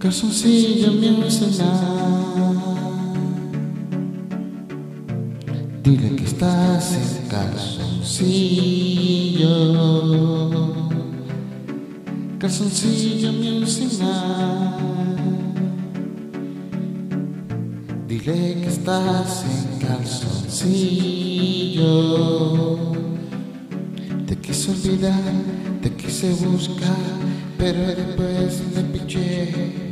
Calzoncillo music Dile que estás en calzoncillo. Calzoncillo music Dile que estás en calzoncillo. Te quise olvidar, te quise buscar, pero después me piché.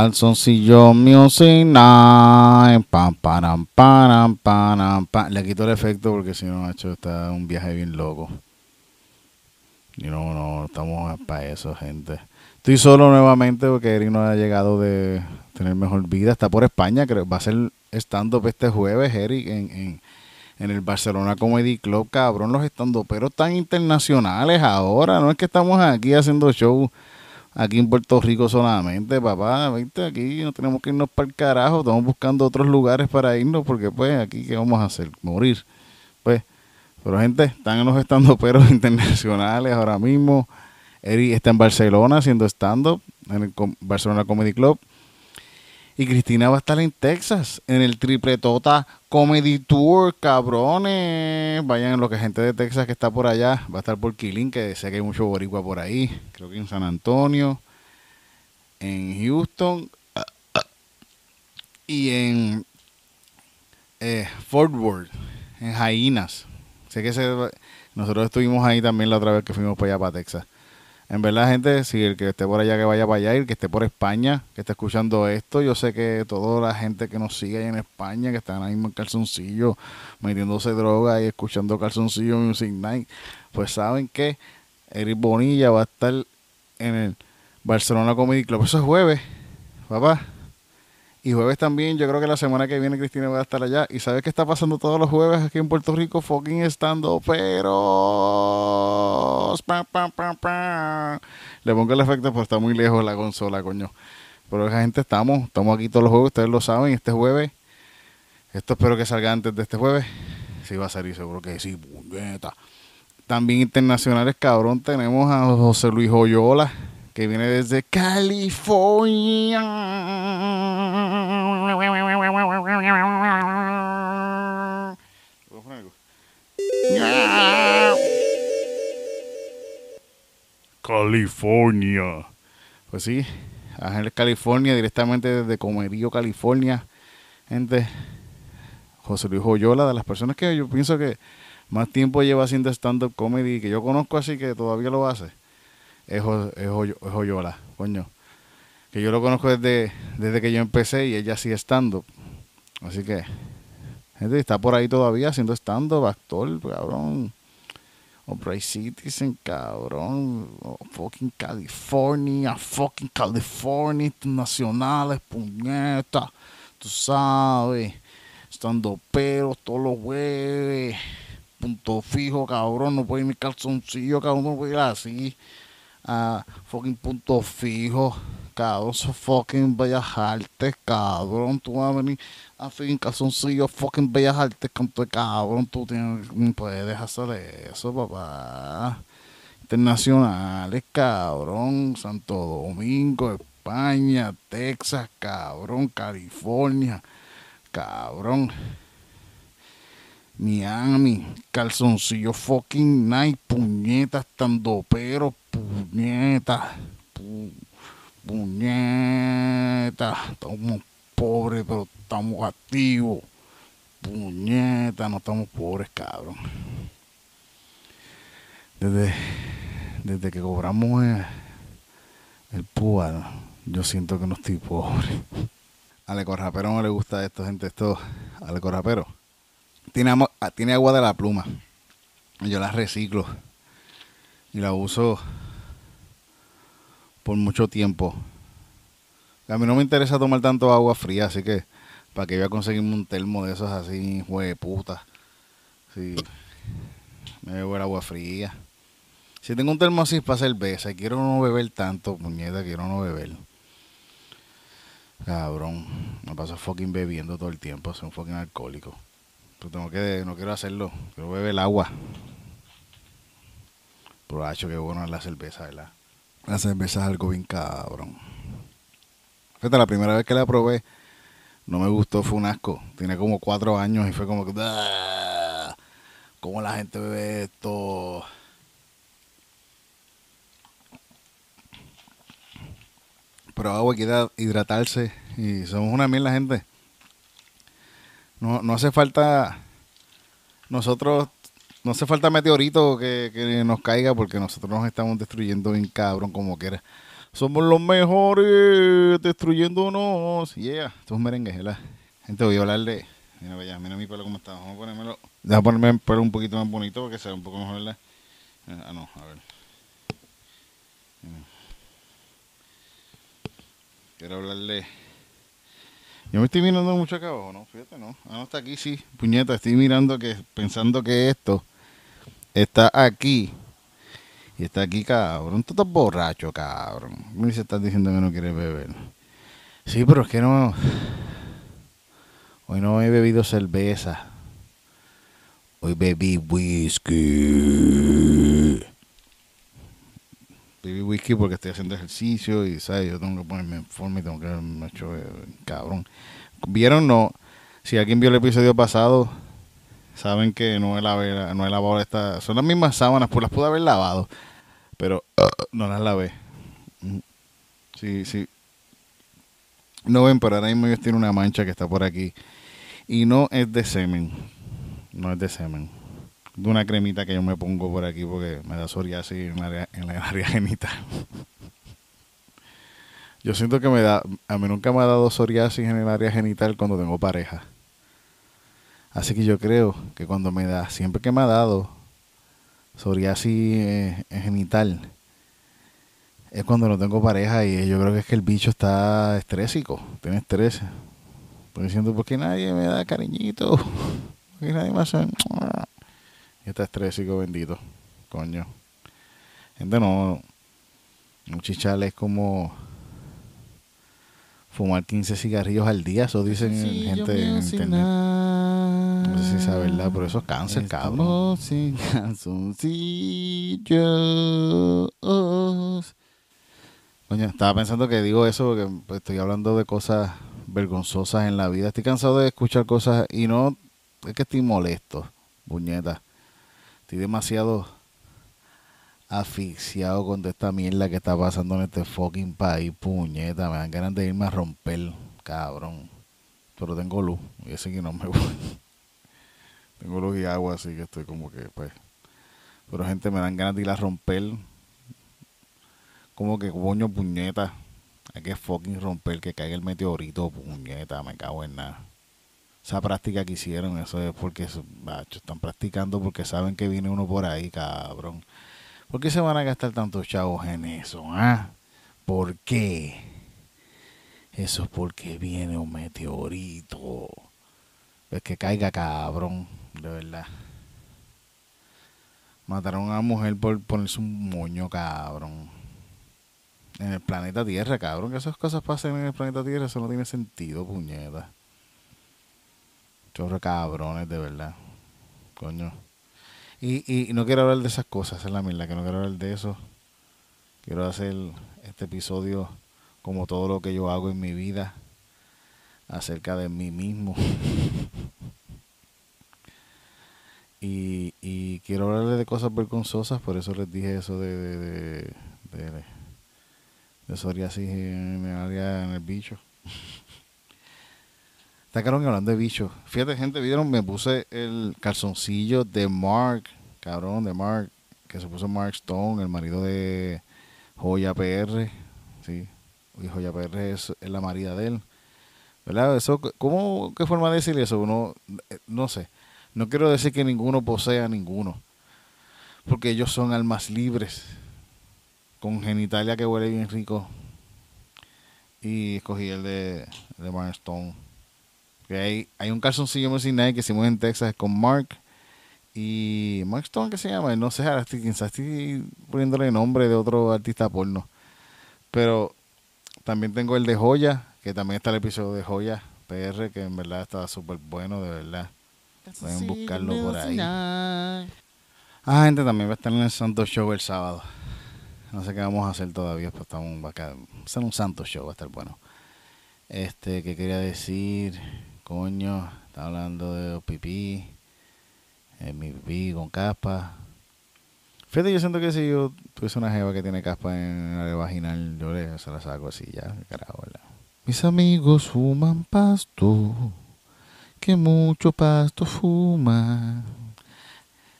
Calzoncillo Music Night. Pam, param, param, param, pam. Le quito el efecto porque si no, hecho está un viaje bien loco. Y no, no, estamos para eso, gente. Estoy solo nuevamente porque Eric no ha llegado de tener mejor vida. Está por España, creo. Va a ser stand-up este jueves, Eric, en, en, en el Barcelona Comedy Club. Cabrón, los stand-uperos tan internacionales ahora. No es que estamos aquí haciendo show aquí en Puerto Rico solamente, papá, viste, aquí no tenemos que irnos para el carajo, estamos buscando otros lugares para irnos, porque pues aquí qué vamos a hacer, morir, pues, pero gente, están en los estandoperos internacionales ahora mismo, Eric está en Barcelona haciendo stand-up, en el Barcelona Comedy Club, y Cristina va a estar en Texas, en el Triple Tota Comedy Tour, cabrones. Vayan lo que gente de Texas que está por allá. Va a estar por Killing, que sé que hay mucho boricua por ahí. Creo que en San Antonio, en Houston y en eh, Fort Worth, en Jainas. Sé que nosotros estuvimos ahí también la otra vez que fuimos para allá, para Texas. En verdad, gente, si el que esté por allá, que vaya para allá, el que esté por España, que esté escuchando esto, yo sé que toda la gente que nos sigue ahí en España, que están ahí en calzoncillo, metiéndose droga y escuchando calzoncillo Music Night, pues saben que Eric Bonilla va a estar en el Barcelona Comedy Club. Eso es jueves, papá. Y jueves también, yo creo que la semana que viene Cristina va a estar allá. ¿Y sabes qué está pasando todos los jueves aquí en Puerto Rico? Fucking estando, pero... Le pongo el efecto, pero está muy lejos la consola, coño. Pero esa gente estamos, estamos aquí todos los jueves, ustedes lo saben, este jueves. Esto espero que salga antes de este jueves. Sí va a salir, seguro que sí, puñeta. También internacionales, cabrón, tenemos a José Luis Joyola, que viene desde California. California. Pues sí, Ángeles, California, directamente desde Comerío, California. Gente, José Luis Joyola, de las personas que yo pienso que más tiempo lleva haciendo stand-up comedy, que yo conozco así que todavía lo hace, es, es, coño. Que yo lo conozco desde, desde que yo empecé y ella sigue stand-up. Así que, gente, está por ahí todavía haciendo stand-up, actor, cabrón. Opry Citizen, cabrón. Oh, fucking California, fucking California, internacionales, puñeta. Tú sabes. Estando peros todos los jueves. Punto fijo, cabrón. No puede ir ni calzoncillo, cabrón. No puede ir así. A fucking punto fijo. Cabrón, esos fucking bellas artes, cabrón. Tú vas a venir a fin calzoncillo, fucking bellas artes, canto cabrón. Tú tienes, puedes hacer eso, papá. Internacionales, cabrón. Santo Domingo, España, Texas, cabrón. California, cabrón. Miami, calzoncillo fucking night, puñetas, estando pero, puñetas, pu- puñetas, estamos pobres, pero estamos activos, puñetas, no estamos pobres, cabrón. Desde, desde que cobramos el, el púa, yo siento que no estoy pobre. Ale Corrapero no le gusta esto, gente, esto, Ale Corrapero ah, tiene agua de la pluma. Yo la reciclo y la uso por mucho tiempo. A mí no me interesa tomar tanto agua fría, así que para que yo a conseguirme un termo de esos así, de puta. Sí, me bebo el agua fría. Si tengo un termo así para cerveza quiero no beber tanto, puñeta, quiero no beber. Cabrón, me paso fucking bebiendo todo el tiempo, soy un fucking alcohólico. Pero tengo que, no quiero hacerlo, quiero beber el agua. Pero hacho, qué bueno es la cerveza, ¿verdad? La cerveza es algo bien cabrón. Fíjate, la primera vez que la probé, no me gustó, fue un asco. Tiene como cuatro años y fue como que. "Ah, ¿Cómo la gente bebe esto? Pero agua quiere hidratarse y somos una mierda, gente. No, no hace falta. Nosotros. No hace falta meteorito que, que nos caiga porque nosotros nos estamos destruyendo bien cabrón como quiera. Somos los mejores destruyéndonos. Yeah, esto es merengue. Gente, voy a hablar de. Mira, vaya, mira mi pelo cómo está. Vamos a ponérmelo. Deja ponerme el pelo un poquito más bonito porque se ve un poco mejor, ¿verdad? Ah, no, a ver. Quiero hablarle. Yo me estoy mirando mucho acá abajo, ¿no? Fíjate, ¿no? Ah, no está aquí, sí. Puñeta, estoy mirando que, pensando que esto está aquí. Y está aquí, cabrón. Tú estás borracho, cabrón. Me dice, estás diciendo que no quieres beber. Sí, pero es que no. Hoy no he bebido cerveza. Hoy bebí whisky. Bebí whisky porque estoy haciendo ejercicio y, ¿sabes? Yo tengo que ponerme en forma y tengo que me hecho eh, cabrón. ¿Vieron? No. Si alguien vio el episodio pasado, saben que no he, lavé, no he lavado esta. Son las mismas sábanas, pues las pude haber lavado, pero no las lavé. Sí, sí. No ven, pero ahora mismo ellos tienen una mancha que está por aquí. Y no es de semen. No es de semen. De una cremita que yo me pongo por aquí porque me da psoriasis en área, en la área genital. Yo siento que me da, a mí nunca me ha dado psoriasis en el área genital cuando tengo pareja. Así que yo creo que cuando me da, siempre que me ha dado psoriasis eh, genital, es cuando no tengo pareja y yo creo que es que el bicho está estrésico, tiene estrés. Estoy diciendo, ¿por qué nadie me da cariñito? ¿Por qué nadie me hace... Y está estrésico, bendito. Coño. Gente, no... Un chichal es como fumar 15 cigarrillos al día, eso dicen gente en internet. No sé si es verdad, pero eso es cáncer, cabrón. sin calzoncillos. Coño, estaba pensando que digo eso porque pues, estoy hablando de cosas vergonzosas en la vida. Estoy cansado de escuchar cosas y no es que estoy molesto, puñeta. Estoy demasiado asfixiado con esta mierda que está pasando en este fucking país, puñeta. Me dan ganas de irme a romper, cabrón. Pero tengo luz y ese que no me voy. tengo luz y agua, así que estoy como que, pues. Pero gente, me dan ganas de ir a romper. Como que coño, puñeta. Hay que fucking romper, que caiga el meteorito, puñeta, me cago en nada. Esa práctica que hicieron, eso es porque están practicando porque saben que viene uno por ahí, cabrón. ¿Por qué se van a gastar tantos chavos en eso? ¿Ah? ¿Por qué? Eso es porque viene un meteorito. Es que caiga cabrón, de verdad. Mataron a una mujer por ponerse un moño, cabrón. en el planeta Tierra, cabrón. Que esas cosas pasen en el planeta Tierra, eso no tiene sentido, puñeta. Chorro cabrones, de verdad. Coño. Y, y no quiero hablar de esas cosas, es la mierda, que no quiero hablar de eso. Quiero hacer este episodio como todo lo que yo hago en mi vida acerca de mí mismo. y, y quiero hablarle de cosas vergonzosas, por eso les dije eso de, de, de, de, de psoriasis en el área en el bicho. Está cabrón hablando de bicho. Fíjate, gente, vieron, me puse el calzoncillo de Mark, cabrón, de Mark, que se puso Mark Stone, el marido de Joya PR, sí. Y Joya PR es, es la marida de él. ¿Verdad? Eso, ¿cómo, qué forma de decir eso? Uno, eh, no sé. No quiero decir que ninguno posea a ninguno. Porque ellos son almas libres. Con genitalia que huele bien rico. Y escogí el de, de Mark Stone. Que hay, un calzoncillo Music Night que hicimos en Texas con Mark. Y Mark Stone, ¿qué se llama? No sé, ahora estoy, quizás estoy poniéndole nombre de otro artista porno. Pero también tengo el de Joya, que también está el episodio de Joya PR, que en verdad estaba súper bueno, de verdad. Pueden buscarlo por ahí. Ah, gente, también va a estar en el Santo Show el sábado. No sé qué vamos a hacer todavía, pero estamos acá. Va a ser un Santo Show, va a estar bueno. Este, ¿qué quería decir? Coño, está hablando de pipí. Eh, mi pipí con caspa. Fíjate, yo siento que si yo tuviese una jeva que tiene caspa en área vaginal, yo le, se la saco así ya, carajo. Mis amigos fuman pasto, que mucho pasto fuma.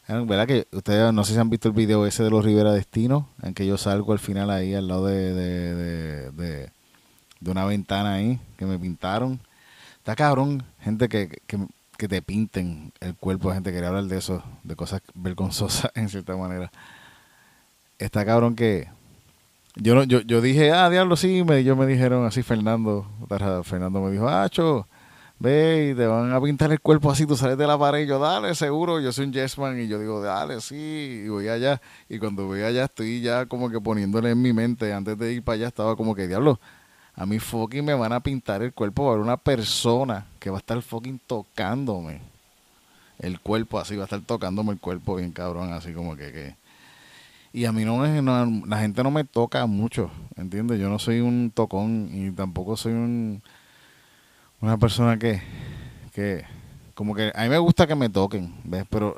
¿Verdad que ustedes no sé si han visto el video ese de los Rivera Destino? En que yo salgo al final ahí al lado de, de, de, de una ventana ahí que me pintaron. Está cabrón, gente que, que, que te pinten el cuerpo, gente quería hablar de eso, de cosas vergonzosas en cierta manera. Está cabrón que yo no, yo, yo dije, ah, diablo, sí, me, yo me dijeron así, Fernando, Fernando me dijo, ah, cho, ve y te van a pintar el cuerpo así, tú sales de la pared y yo, dale, seguro, yo soy un yesman y yo digo, dale, sí, y voy allá. Y cuando voy allá estoy ya como que poniéndole en mi mente, antes de ir para allá estaba como que, diablo, a mí fucking me van a pintar el cuerpo para una persona que va a estar fucking tocándome el cuerpo así, va a estar tocándome el cuerpo bien cabrón, así como que... que y a mí no, no, la gente no me toca mucho, ¿entiendes? Yo no soy un tocón y tampoco soy un una persona que, que como que a mí me gusta que me toquen, ¿ves? Pero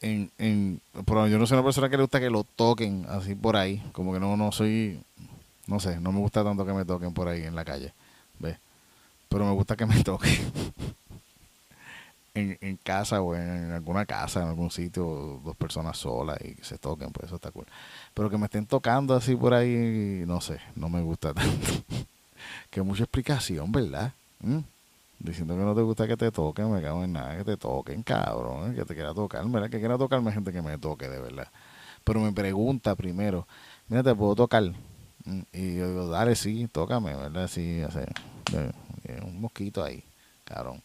en, en, pero yo no soy una persona que le gusta que lo toquen así por ahí, como que no, no soy, no sé, no me gusta tanto que me toquen por ahí en la calle, ¿ves? Pero me gusta que me toquen en, en casa o en, alguna casa, en algún sitio, dos personas solas y se toquen, pues eso está cool. Pero que me estén tocando así por ahí, no sé, no me gusta tanto. que mucha explicación, ¿verdad? ¿Mm? Diciendo que no te gusta que te toquen, me cago en nada, que te toquen, cabrón, que te quiera tocar, ¿verdad? Que quiera tocarme gente que me toque, de verdad. Pero me pregunta primero, mira, ¿te puedo tocar? Y yo digo, dale, sí, tócame, ¿verdad? Sí, hace un mosquito ahí, cabrón.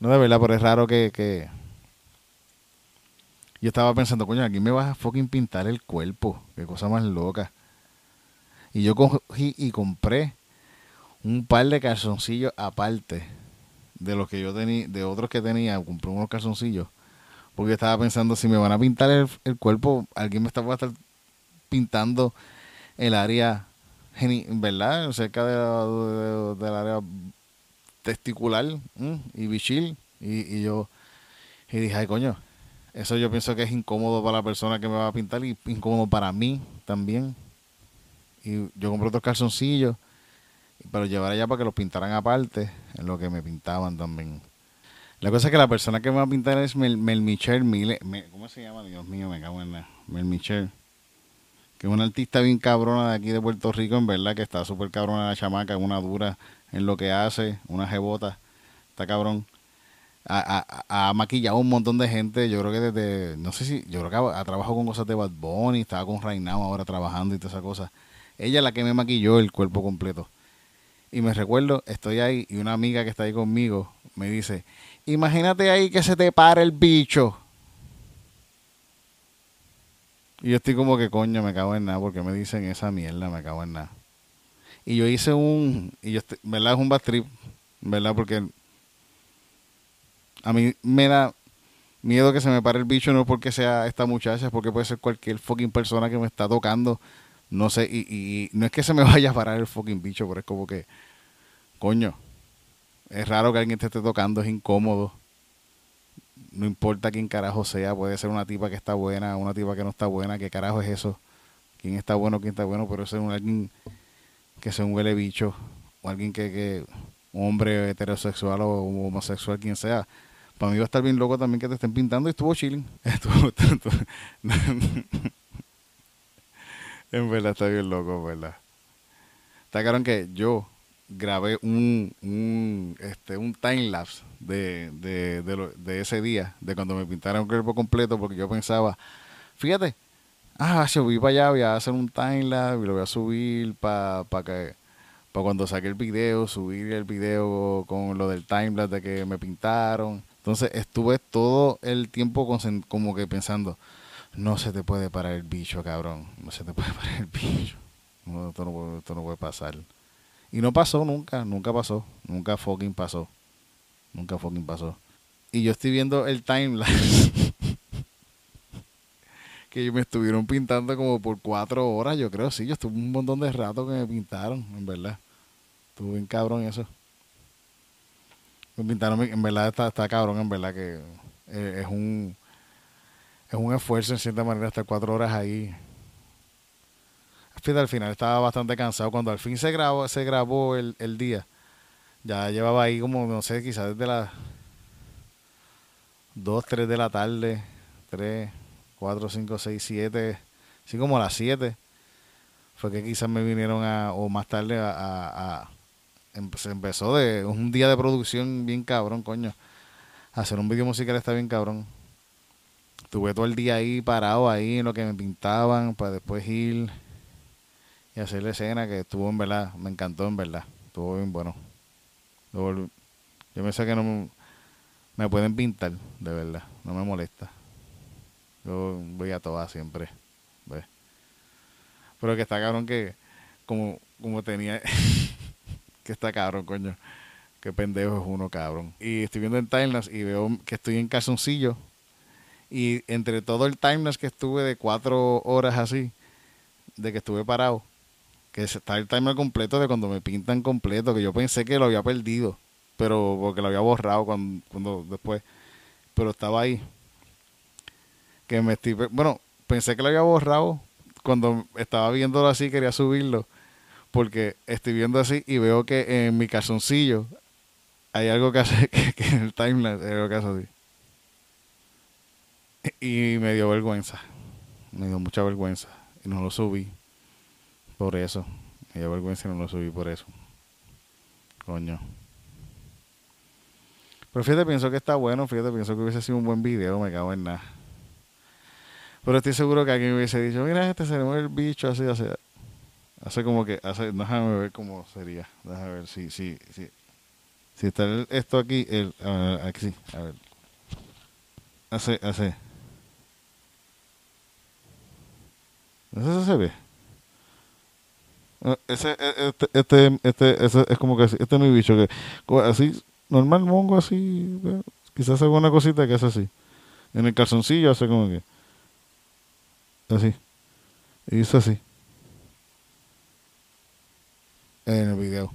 No, de verdad, pero es raro que, que... Yo estaba pensando, coño, aquí me vas a fucking pintar el cuerpo. Qué cosa más loca. Y yo cogí y compré un par de calzoncillos aparte de los que yo tenía, de otros que tenía. Compré unos calzoncillos. Porque estaba pensando, si me van a pintar el, el cuerpo, alguien me está, pintando el área, ¿verdad? Cerca de, de, del área testicular y bichil. Y, yo y dije, ay coño, eso yo pienso que es incómodo para la persona que me va a pintar y incómodo para mí también. Y yo compré otros calzoncillos, pero llevar allá para que los pintaran aparte, en lo que me pintaban también. La cosa es que la persona que me va a pintar es Mel, Mel Michel ¿cómo se llama? Dios mío, me cago en la... Mel Michel. Que es una artista bien cabrona de aquí de Puerto Rico, en verdad, que está súper cabrona la chamaca, una dura en lo que hace, una jebota, está cabrón. Ha, ha, maquillado un montón de gente, yo creo que desde, no sé si, yo creo que ha, trabajado con cosas de Bad Bunny, estaba con Reinao ahora trabajando y todas esas cosas. Ella es la que me maquilló el cuerpo completo. Y me recuerdo, estoy ahí y una amiga que está ahí conmigo me dice, imagínate ahí que se te para el bicho. Y yo estoy como que coño, me cago en nada, porque me dicen esa mierda, me cago en nada. Y yo hice un, y yo, ¿verdad? Es un bad trip, ¿verdad? Porque a mí me da miedo que se me pare el bicho, no porque sea esta muchacha, es porque puede ser cualquier fucking persona que me está tocando. No sé, y- y no es que se me vaya a parar el fucking bicho, pero es como que, coño, es raro que alguien te esté tocando, es incómodo. No importa quién carajo sea, puede ser una tipa que está buena, una tipa que no está buena, qué carajo es eso. Quién está bueno, quién está bueno, pero es un alguien que sea un huele bicho, o alguien que, que un hombre heterosexual o homosexual, quien sea. Para mí va a estar bien loco también que te estén pintando y estuvo chilling. Estuvo, en verdad está bien loco, ¿verdad? Está claro que yo grabé un, un, este, un timelapse de, de, de, lo- de ese día, de cuando me pintaron el cuerpo completo, porque yo pensaba, fíjate, ah, yo voy para allá, voy a hacer un timelapse y lo voy a subir para que para cuando saque el video, subir el video con lo del timelapse de que me pintaron. Entonces estuve todo el tiempo como que pensando, no se te puede parar el bicho, cabrón, no se te puede parar el bicho. No, esto, no, esto no puede pasar. Y no pasó nunca, nunca pasó, nunca fucking pasó. Nunca fucking pasó. Y yo estoy viendo el timelapse que me estuvieron pintando como por cuatro horas, yo creo, sí, yo estuve un montón de rato que me pintaron, en verdad. Estuvo bien cabrón eso. Me pintaron, en verdad está, está cabrón, en verdad que eh, es un es un esfuerzo en cierta manera estar cuatro horas ahí. Al final estaba bastante cansado. Cuando al fin se grabó, se grabó el, día, ya llevaba ahí como, no sé, quizás desde las 2, 3 de la tarde, 3, 4, 5, 6, 7, así como a las 7, fue que quizás me vinieron a, o más tarde a, a- a- em- se empezó de un día de producción bien cabrón, coño. Hacer un video musical está bien cabrón. Estuve todo el día ahí parado ahí en lo que me pintaban para después ir y hacer la escena que estuvo en verdad, me encantó en verdad, estuvo bien bueno. Yo, pensé que no me, pueden pintar, de verdad, no me molesta. Yo voy a todas siempre, ¿ves? Pero que está cabrón que como, como tenía que está cabrón, coño. Qué pendejo es uno, cabrón. Y estoy viendo en timelapse y veo que estoy en calzoncillo. Y entre todo el timelapse que estuve de cuatro horas así, de que estuve parado, que está el timer completo de cuando me pintan completo, que yo pensé que lo había perdido, pero porque lo había borrado cuando, cuando después, pero estaba ahí. Que me estoy, bueno, pensé que lo había borrado cuando estaba viéndolo así, quería subirlo, porque estoy viendo así y veo que en mi calzoncillo hay algo que hace, que, que en el timeline hay algo que hace así. Y me dio vergüenza, me dio mucha vergüenza y no lo subí por eso. Me dio vergüenza no lo subí por eso. Coño. Pero fíjate, pienso que está bueno, fíjate, pienso que hubiese sido un buen video, me cago en nada. Pero estoy seguro que alguien hubiese dicho, mira, este se le mueve el bicho así, así. Hace como que, hace, déjame ver cómo sería. Déjame ver si, si, si. Si está esto aquí, el, ver, aquí sí, a ver. Hace, hace. ¿Eso se ve? Ah, Ese, e- este, este, este, ese es como que así, este es mi bicho que, así, normal mongo así, quizás haga una cosita que es así. En el calzoncillo hace como que, así. Y hizo así. En el video.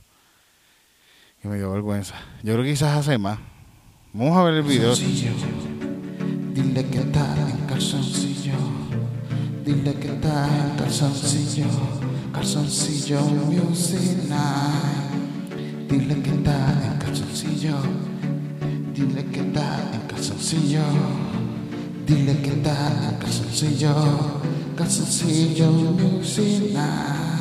Y me dio vergüenza. Yo creo que quizás hace más. Vamos a ver el video. Dile que está en calzoncillo. Dile que está en calzoncillo. Calzoncillo Music Night. Dile que está en calzoncillo. Dile que está en calzoncillo. Dile que está en calzoncillo. Calzoncillo Music Night.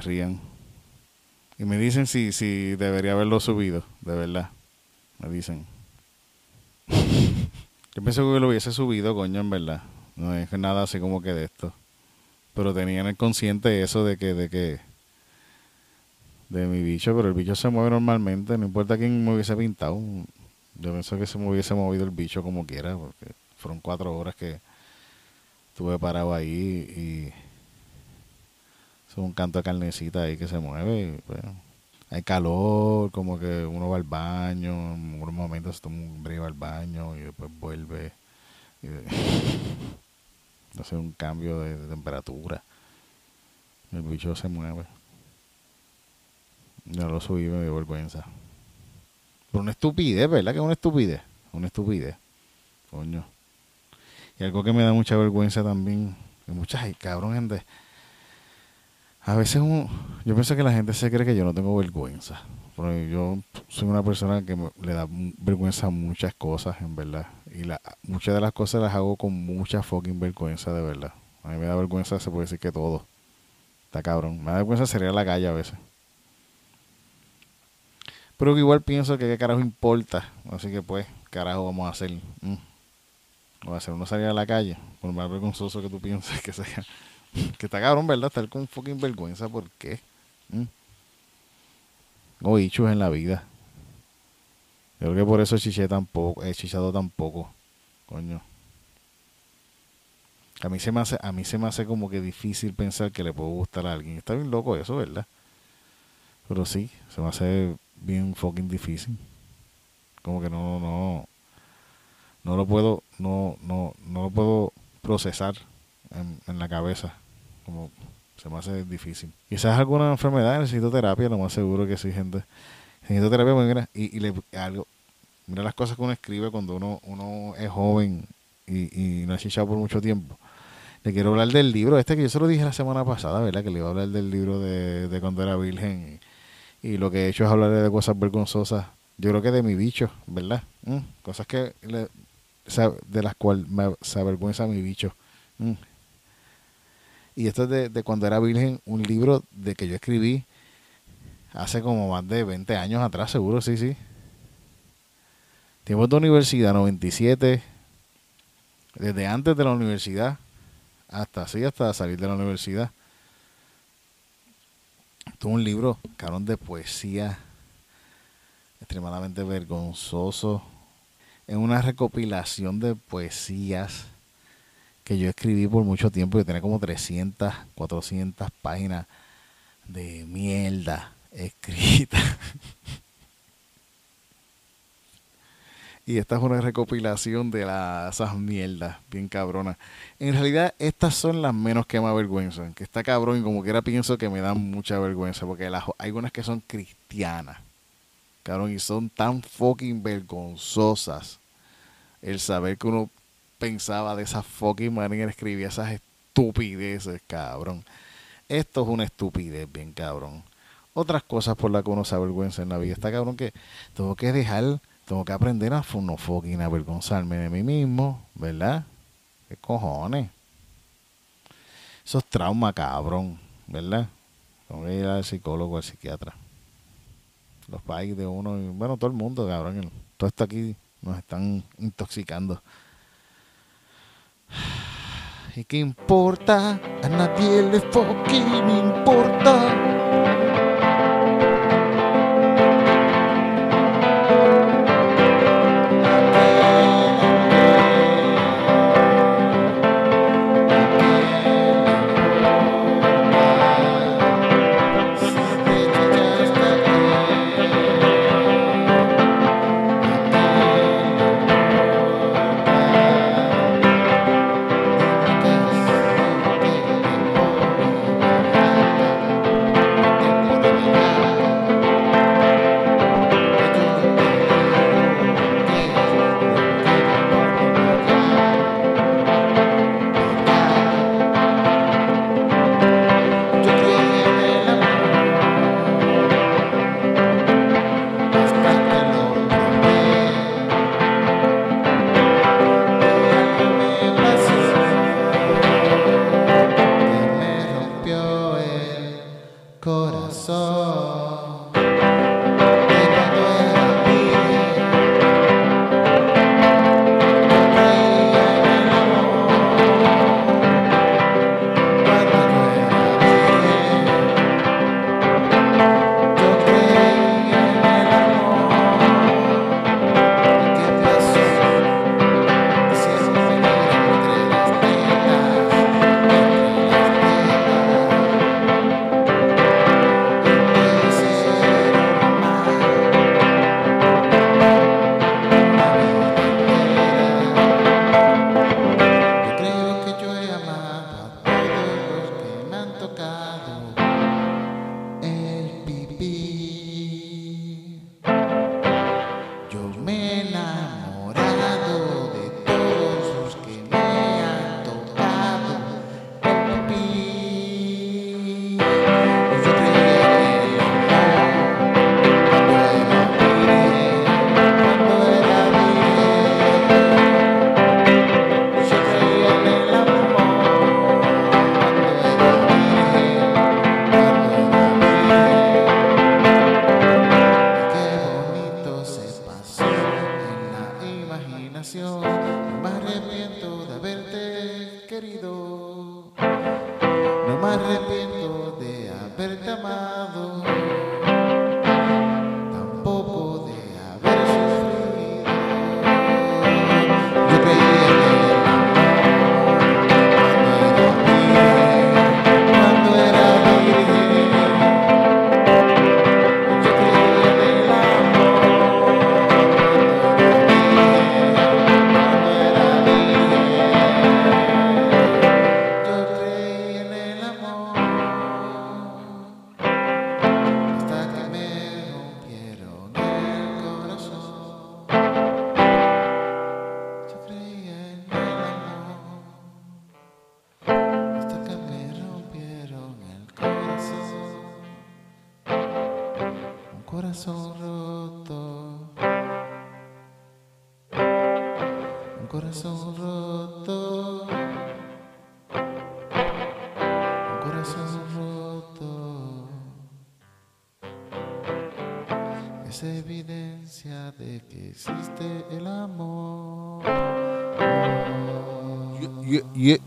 Rían. Y me dicen si, si debería haberlo subido, de verdad. Me dicen. Yo pensé que lo hubiese subido, coño, en verdad. No es nada así como que de esto. Pero tenía en el consciente eso de que, de que, de mi bicho, pero el bicho se mueve normalmente, no importa quién me hubiese pintado. Yo pienso que se me hubiese movido el bicho como quiera, porque fueron cuatro horas que estuve parado ahí y es un canto de carnecita ahí que se mueve. Y, hay calor, como que uno va al baño, en unos momentos toma un brillo al baño y después vuelve. Y hace un cambio de, temperatura. El bicho se mueve. Ya lo subí, me dio vergüenza. Por una estupidez, ¿verdad? Que es una estupidez. Una estupidez. Coño. Y algo que me da mucha vergüenza también. Que muchas, ay, cabrón, gente. A veces uno, yo pienso que la gente se cree que yo no tengo vergüenza. Pero yo soy una persona que me- le da vergüenza a muchas cosas, en verdad. Y la, muchas de las cosas las hago con mucha fucking vergüenza, de verdad. A mí me da vergüenza, se puede decir que todo. Está cabrón. Me da vergüenza salir a la calle a veces. Pero que igual pienso que qué carajo importa. Así que pues, carajo vamos a hacer. Mm. Vamos a hacer uno salir a la calle. Por más vergonzoso que tú pienses que sea. que está cabrón, ¿verdad? Estar con fucking vergüenza. ¿Por qué? Mm. Tengo bichos en la vida. Creo que por eso chiché tampoco. He chichado tampoco. Coño. A mí se me hace, a mí se me hace como que difícil pensar que le puedo gustar a alguien. Está bien loco eso, ¿verdad? Pero sí, se me hace bien fucking difícil. Como que no, no, no lo puedo, no, no, no lo puedo procesar en la cabeza. Como se me hace difícil. Quizás alguna enfermedad, necesito terapia, lo más seguro que sí, gente. Necesito terapia, porque mira, y, y le, algo, mira las cosas que uno escribe cuando uno, uno es joven y, y no ha chichado por mucho tiempo. Le quiero hablar del libro este que yo se lo dije la semana pasada, ¿verdad? Que le iba a hablar del libro de, de cuando era virgen. Y, lo que he hecho es hablar de cosas vergonzosas. Yo creo que de mi bicho, ¿verdad? Mm, cosas que le- de las cuales me, se avergüenza mi bicho. Mm. Y esto es de, cuando era virgen, un libro de que yo escribí hace como más de 20 años atrás, seguro, sí, sí. Tiempos de universidad, 97. Desde antes de la universidad hasta así, hasta salir de la universidad. Tuve un libro, cabrón, de poesía extremadamente vergonzoso. En una recopilación de poesías que yo escribí por mucho tiempo. Yo tenía como 300, 400 páginas de mierda escrita. Y esta es una recopilación de las esas mierdas, bien cabronas. En realidad, estas son las menos que me avergüenzan. Que está cabrón y como quiera pienso que me dan mucha vergüenza. Porque las, hay unas que son cristianas. Cabrón, y son tan fucking vergonzosas. El saber que uno pensaba de esa fucking manera, escribía esas estupideces, cabrón. Esto es una estupidez, bien cabrón. Otras cosas por las que uno se avergüenza en la vida. Está cabrón que tengo que dejar tengo que aprender a no fucking avergonzarme de mí mismo, ¿verdad? ¿Qué cojones? Eso es trauma, cabrón, ¿verdad? Tengo que ir al psicólogo, al psiquiatra. Los países de uno, y, bueno, todo el mundo, cabrón. Todo esto aquí nos están intoxicando. ¿Y qué importa? A nadie le fucking importa.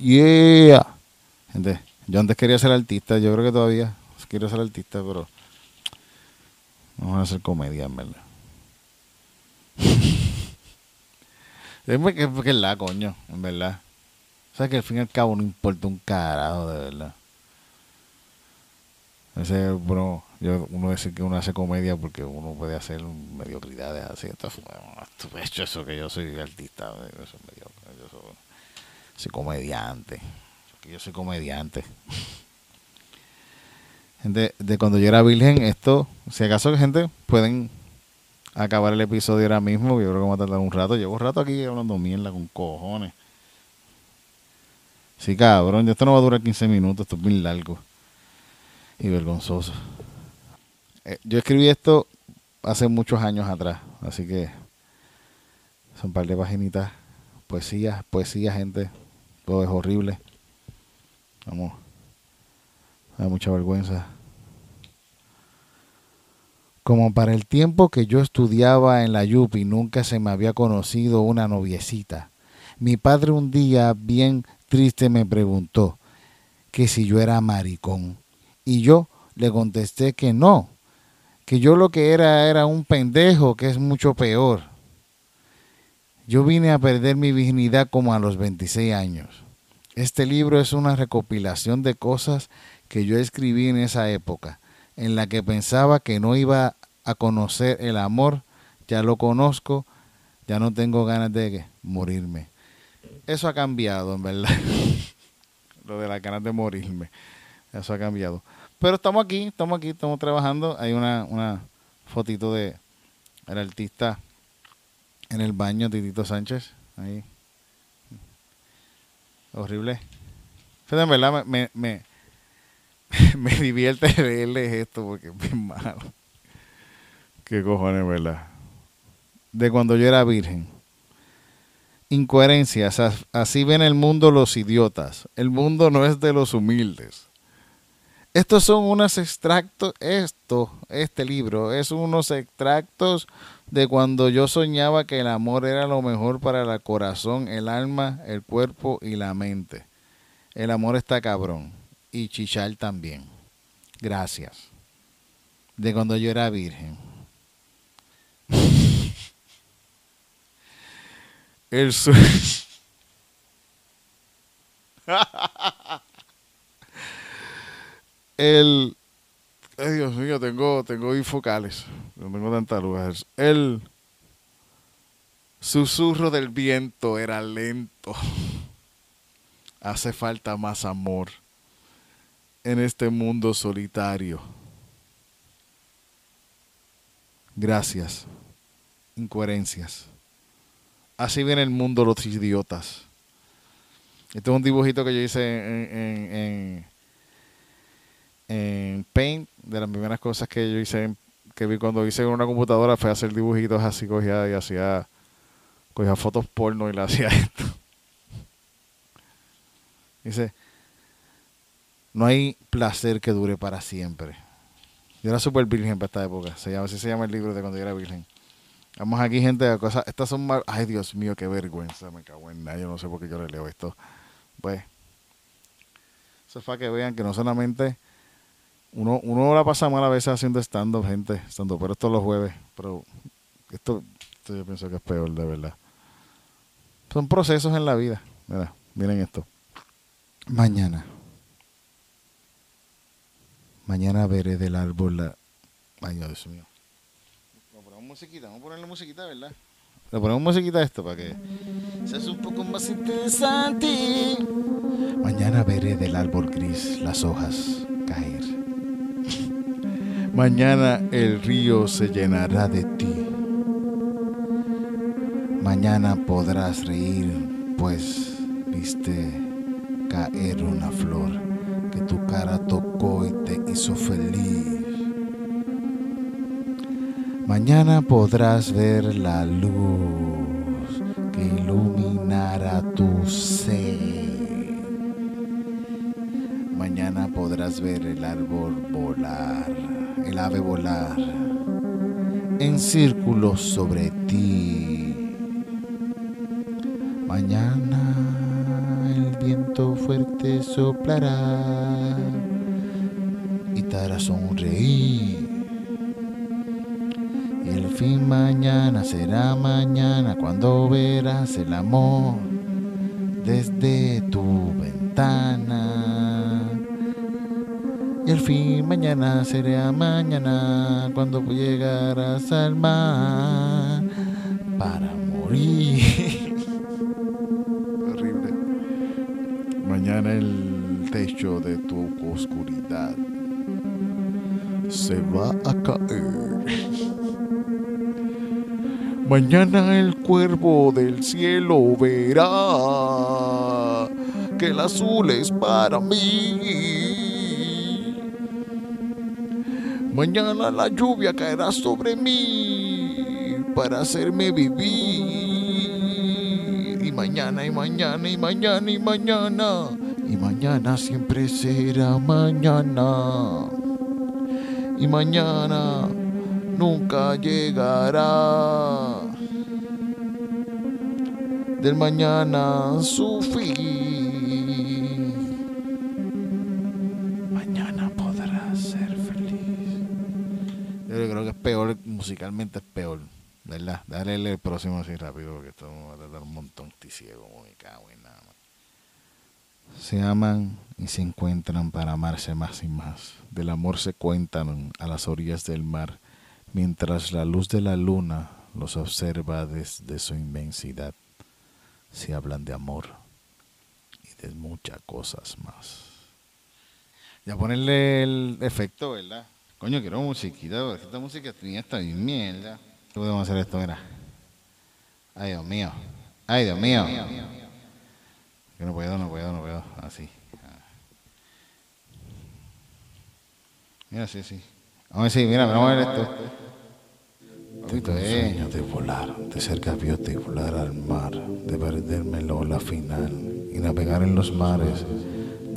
Yeah. Gente, yo antes quería ser artista, yo creo que todavía quiero ser artista, pero vamos a hacer comedia, en verdad. es porque porque es la coño, en verdad. O sea que al fin y al cabo no importa un carajo, de verdad. Ese, bueno, yo, uno decir que uno hace comedia porque uno puede hacer mediocridades así. Has hecho eso que yo soy artista, soy comediante. Yo soy comediante. Gente, de cuando yo era virgen, esto, si acaso gente, pueden acabar el episodio ahora mismo, yo creo que vamos a tardar un rato. Llevo un rato aquí hablando mierda con cojones. Sí, cabrón, esto no va a durar 15 minutos, esto es muy largo y vergonzoso. Eh, yo escribí esto hace muchos años atrás, así que son un par de paginitas, poesía, poesía, gente, todo es horrible. Vamos, da mucha vergüenza. Como para el tiempo que yo estudiaba en la Yupi nunca se me había conocido una noviecita. Mi padre un día bien triste me preguntó que si yo era maricón. Y yo le contesté que no, que yo lo que era era un pendejo, que es mucho peor. Yo vine a perder mi virginidad como a los 26 años. Este libro es una recopilación de cosas que yo escribí en esa época, en la que pensaba que no iba a conocer el amor, ya lo conozco, ya no tengo ganas de morirme. Eso ha cambiado, en verdad. lo de las ganas de morirme. Eso ha cambiado. Pero estamos aquí, estamos aquí, estamos trabajando. Hay una, una fotito de artista en el baño, Titito Sánchez. Ahí. Horrible. Pero en verdad me, me, me divierte verles esto porque es bien malo. Qué cojones, ¿verdad? De cuando yo era virgen. Incoherencias. Así ven el mundo los idiotas. El mundo no es de los humildes. Estos son unos extractos, esto, este libro, es unos extractos de cuando yo soñaba que el amor era lo mejor para el corazón, el alma, el cuerpo y la mente. El amor está cabrón. Y chichar también. Gracias. De cuando yo era virgen. el sueño. el ay Dios mío, tengo, tengo bifocales. No tengo tanta luz. El susurro del viento era lento. Hace falta más amor en este mundo solitario. Gracias. Incoherencias. Así viene el mundo los idiotas. Este es un dibujito que yo hice en, en, en en Paint, de las primeras cosas que yo hice, que vi cuando hice en una computadora fue hacer dibujitos así, cogía y hacía, cogía fotos porno y le hacía esto. Dice, no hay placer que dure para siempre. Yo era súper virgen para esta época. Se llama, así se llama el libro de cuando yo era virgen. Vamos aquí, gente. Estas son mal. Ay, Dios mío, qué vergüenza. Me cago en nada. Yo no sé por qué yo le leo esto. Pues, eso es para que vean que no solamente uno, uno la pasa mal a veces haciendo stand-up, gente, stand pero esto los jueves, pero esto, yo pienso que es peor, de verdad. Son procesos en la vida, mira, miren esto. Mañana. Mañana veré del árbol la... Ay, Dios mío. Vamos a poner musiquita, vamos a ponerle musiquita, ¿verdad? Le ponemos musiquita a esto para que sea un poco más interesante. Mañana veré del árbol gris las hojas caer. Mañana el río se llenará de ti. Mañana podrás reír, pues viste caer una flor que tu cara tocó y te hizo feliz. Mañana podrás ver la luz que iluminará tu ser. Mañana podrás ver el árbol volar, el ave volar en círculos sobre ti. Mañana el viento fuerte soplará y te hará sonreír. El fin mañana será mañana cuando verás el amor desde tu ventana. Y el fin mañana será mañana cuando llegarás al mar para morir. Horrible. Mañana el techo de tu oscuridad se va a caer. Mañana el cuervo del cielo verá que el azul es para mí. Mañana la lluvia caerá sobre mí para hacerme vivir. Y mañana y mañana y mañana y mañana. Y mañana siempre será mañana. Y mañana nunca llegará. Del mañana su fin. Musicalmente es peor, ¿verdad? Dale el próximo así rápido porque esto va a tardar un montón. Estoy ciego, me cago en nada más. Se aman y se encuentran para amarse más y más. Del amor se cuentan a las orillas del mar, mientras la luz de la luna los observa desde su inmensidad. Se hablan de amor y de muchas cosas más. Ya ponerle el efecto, ¿verdad? Coño, quiero musiquita, porque esta música está bien mierda. ¿Qué podemos hacer esto? Mira. Ay, Dios mío. Ay, Dios mío. Que no puedo, no puedo, no puedo. Así. Mira, sí, sí. Vamos a ver, sí, mira, vamos a ver esto. Esto es. sueño de volar, de ser gaviota y volar al mar, de perderme la ola final y navegar en los mares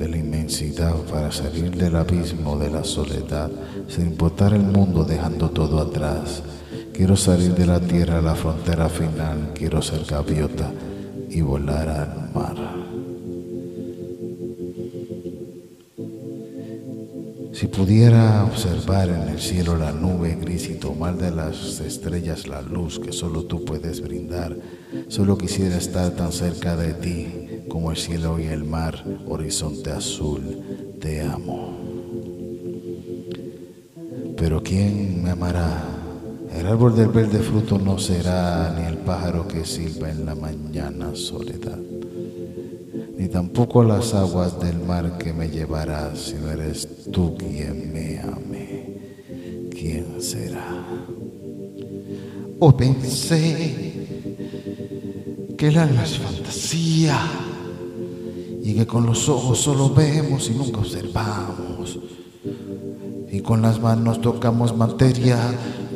de la inmensidad para salir del abismo de la soledad, sin importar el mundo dejando todo atrás. Quiero salir de la tierra a la frontera final, quiero ser gaviota y volar al mar. Si pudiera observar en el cielo la nube gris y tomar de las estrellas la luz que solo tú puedes brindar, solo quisiera estar tan cerca de ti como el cielo y el mar, horizonte azul, te amo. Pero ¿quién me amará? El árbol del verde fruto no será ni el pájaro que silba en la mañana soledad ni tampoco las aguas del mar que me llevarás, si no eres tú quien me ame. ¿Quién será? O pensé que el alma es fantasía y que con los ojos solo vemos y nunca observamos. Y con las manos tocamos materia,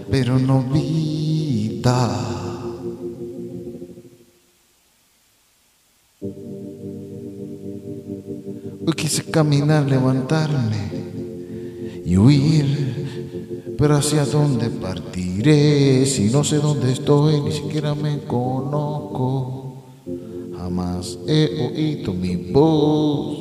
pero no vida. Hoy quise caminar, levantarme y huir, pero hacia dónde partiré si no sé dónde estoy, ni siquiera me conozco. Jamás he oído mi voz.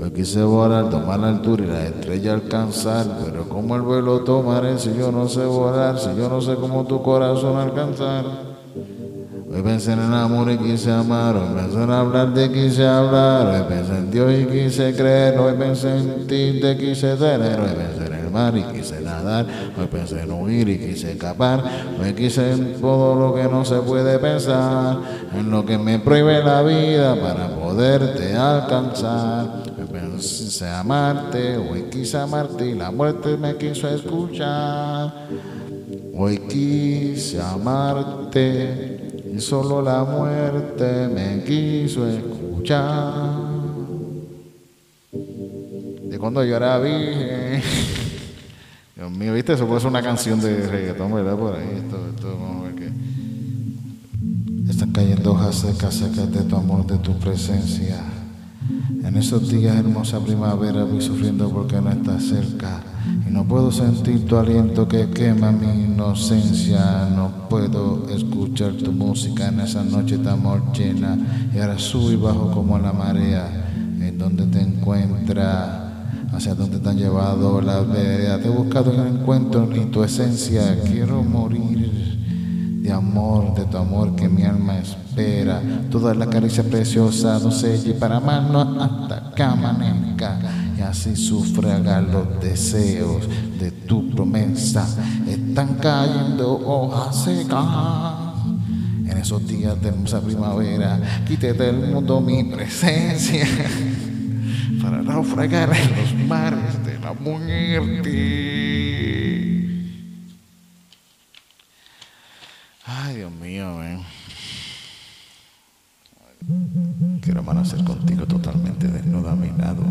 Hoy quise volar, tomar la altura y la estrella alcanzar, pero ¿cómo el vuelo tomaré si yo no sé volar, si yo no sé cómo tu corazón alcanzar? Hoy pensé en el amor y quise amar, hoy pensé en hablar y quise hablar, hoy pensé en Dios y quise creer, hoy pensé en ti te quise tener, hoy pensé en y quise nadar, hoy pensé en huir y quise escapar, hoy quise en todo lo que no se puede pensar, en lo que me prohíbe la vida para poderte alcanzar. Hoy pensé amarte, hoy quise amarte y la muerte me quiso escuchar. Hoy quise amarte y solo la muerte me quiso escuchar. De cuando yo era virgen, Dios mío, ¿viste? Eso puede ser una canción de reggaetón, ¿verdad? Por ahí, esto, esto, vamos a ver qué. Están cayendo hojas secas, secas de tu amor, de tu presencia. En esos días, hermosa primavera, voy sufriendo porque no estás cerca. Y no puedo sentir tu aliento que quema mi inocencia. No puedo escuchar tu música en esa noche de amor llena. Y ahora subo y bajo como la marea. En donde te encuentras hacia donde te han llevado la vereda. Te he buscado y no encuentro ni tu esencia. Quiero morir de amor, de tu amor que mi alma espera. Toda la caricia preciosa, no sé, y para mano hasta que amanezca. Y así sufragan los deseos de tu promesa. Están cayendo hojas secas. En esos días de hermosa primavera, quite del mundo mi presencia para naufragar en los mares de la muerte. Ay, Dios mío, man. Quiero amanecer contigo totalmente desnuda a mi lado.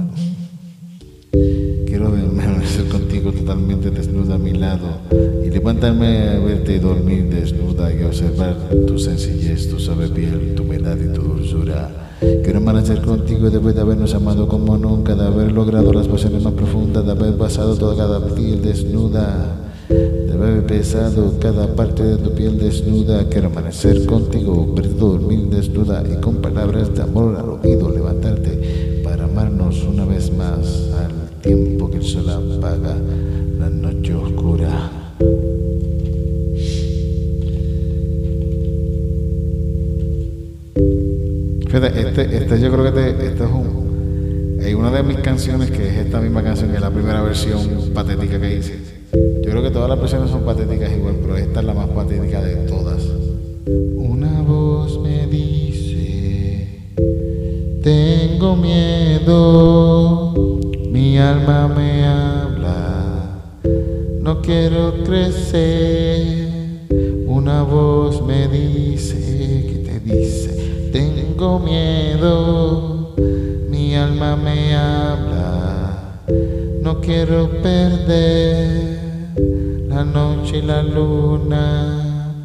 Quiero amanecer contigo totalmente desnuda a mi lado y levantarme a verte y dormir desnuda y observar tu sencillez, tu suave piel, tu humedad y tu dulzura. Quiero amanecer contigo después de habernos amado como nunca, de haber logrado las pasiones más profundas, de haber pasado toda cada piel desnuda, de haber besado cada parte de tu piel desnuda. Quiero amanecer contigo, dormir desnuda y con palabras de amor al oído levantarte para amarnos una vez más al tiempo que el sol apaga Este, este yo creo que te, este es un, una de mis canciones que es esta misma canción, que es la primera versión patética que hice. Yo creo que todas las versiones son patéticas igual, pero esta es la más patética de todas. Una voz me dice, tengo miedo, mi alma me habla, no quiero crecer. Una voz me dice, que te dice, tengo miedo, mi alma me habla, no quiero perder la noche y la luna.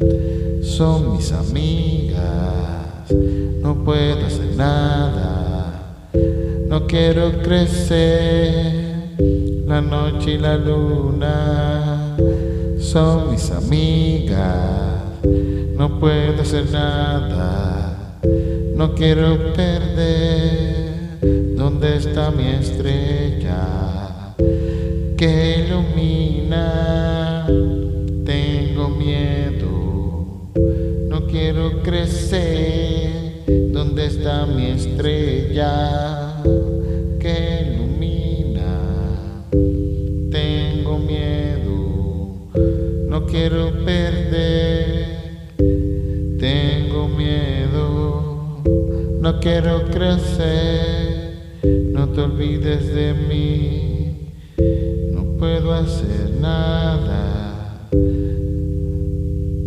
Son mis amigas, no puedo hacer nada, no quiero crecer, la noche y la luna. Son mis amigas, no puedo hacer nada, no quiero perder, ¿dónde está mi estrella que ilumina? Tengo miedo, no quiero crecer. ¿Dónde está mi estrella quiero crecer. No te olvides de mí, no puedo hacer nada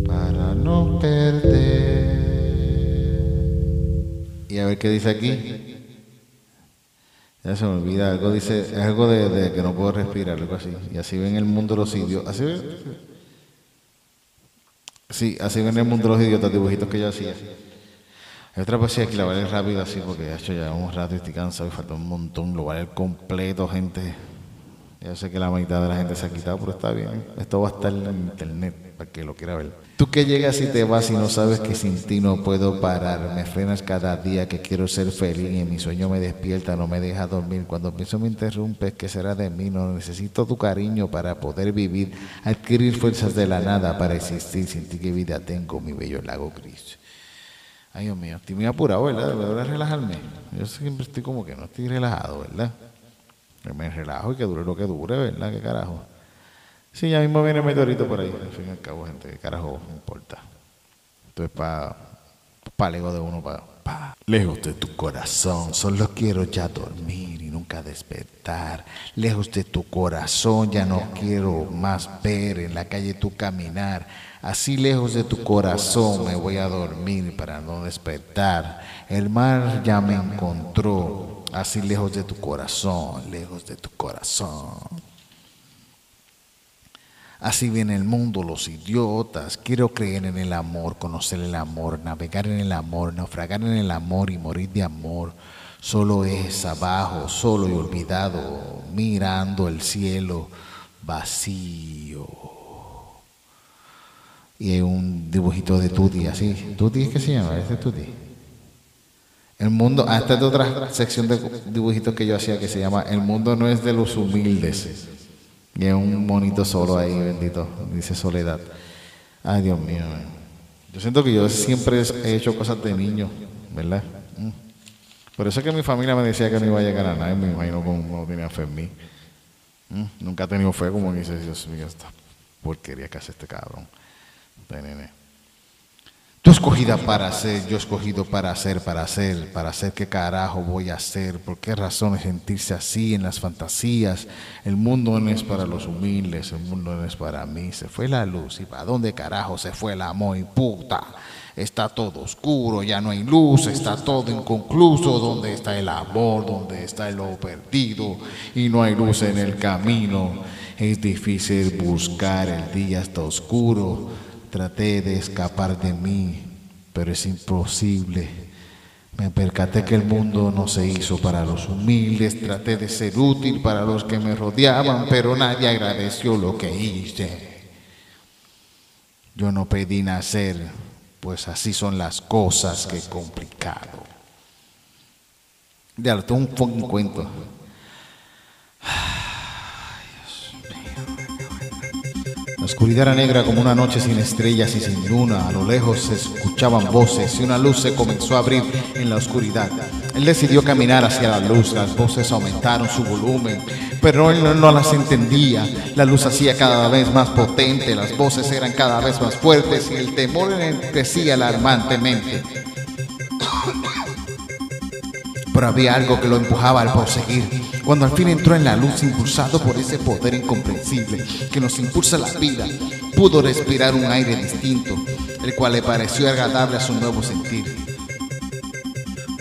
para no perder. Y a ver qué dice aquí. Ya se me olvida, algo dice, es algo de, que no puedo respirar, algo así. Y así ven el mundo los idiotas. Así ven. Sí, así ven el mundo los idiotas, dibujitos que yo hacía. Hay otra poesía que la voy a leer rápido así porque de hecho ya un rato y estoy cansado y falta un montón. Lo voy a leer completo, gente. Ya sé que la mitad de la gente se ha quitado, pero está bien. Esto va a estar en internet para que lo quiera ver. Tú que llegas y te vas y no sabes que sin ti no puedo parar. Me frenas cada día que quiero ser feliz y en mi sueño me despierta, no me deja dormir. Cuando pienso me interrumpes, ¿qué será de mí? No necesito tu cariño para poder vivir, adquirir fuerzas de la nada para existir. Sin ti qué vida tengo, mi bello lago gris. Ay, Dios mío, estoy muy apurado, ¿verdad? Debería relajarme. Yo siempre estoy como que no estoy relajado, ¿verdad? Me relajo y que dure lo que dure, ¿verdad? ¿Qué carajo? Sí, ya mismo viene el meteorito por ahí. Al fin y al cabo, gente, ¿qué carajo me importa? Entonces, para pa ego de uno, para... Pa. Lejos de tu corazón, solo quiero ya dormir y nunca despertar. Lejos de tu corazón, ya no quiero más ver en la calle tu caminar. Así lejos de tu corazón me voy a dormir para no despertar. El mar ya me encontró. Así lejos de tu corazón, lejos de tu corazón. Así viene el mundo, los idiotas. Quiero creer en el amor, conocer el amor, navegar en el amor, naufragar en el amor y morir de amor. Solo es abajo, solo y olvidado, mirando el cielo vacío. Y hay un dibujito de Tuti, así. ¿Tuti es que se llama? ¿Este Tuti? El mundo, ah, esta es otra sección de dibujitos que yo hacía que se llama El mundo no es de los humildes. Y es un monito solo ahí, bendito, dice Soledad. Ay, Dios mío. Yo siento que yo siempre he hecho cosas de niño, ¿verdad? Mm. Por eso es que mi familia me decía que no iba a llegar a nadie, me imagino como no tenía fe en mí. Mm. Nunca he tenido fe como dice, Dios mío, esta porquería que hace este cabrón. Tú escogida para hacer, yo escogido para hacer, para hacer, para hacer qué carajo voy a hacer, por qué razón sentirse así en las fantasías. El mundo no es para los humildes, el mundo no es para mí. Se fue la luz y para dónde carajo se fue el amor puta. Está todo oscuro, ya no hay luz, está todo inconcluso. ¿Dónde está el amor? ¿Dónde está lo perdido? Y no hay luz en el camino. Es difícil buscar, el día está oscuro Traté de escapar de mí, pero es imposible. Me percaté que el mundo no se hizo para los humildes, traté de ser útil para los que me rodeaban, pero nadie agradeció lo que hice. Yo no pedí nacer, pues así son las cosas que complicado. De alto un cuento. Oscuridad era negra como una noche sin estrellas y sin luna. A lo lejos se escuchaban voces y una luz se comenzó a abrir en la oscuridad. Él decidió caminar hacia la luz. Las voces aumentaron su volumen, pero él no, las entendía. La luz hacía cada vez más potente, las voces eran cada vez más fuertes y el temor crecía alarmantemente. Pero había algo que lo empujaba al proseguir cuando al fin entró en la luz impulsado por ese poder incomprensible que nos impulsa la vida, pudo respirar un aire distinto, el cual le pareció agradable a su nuevo sentir.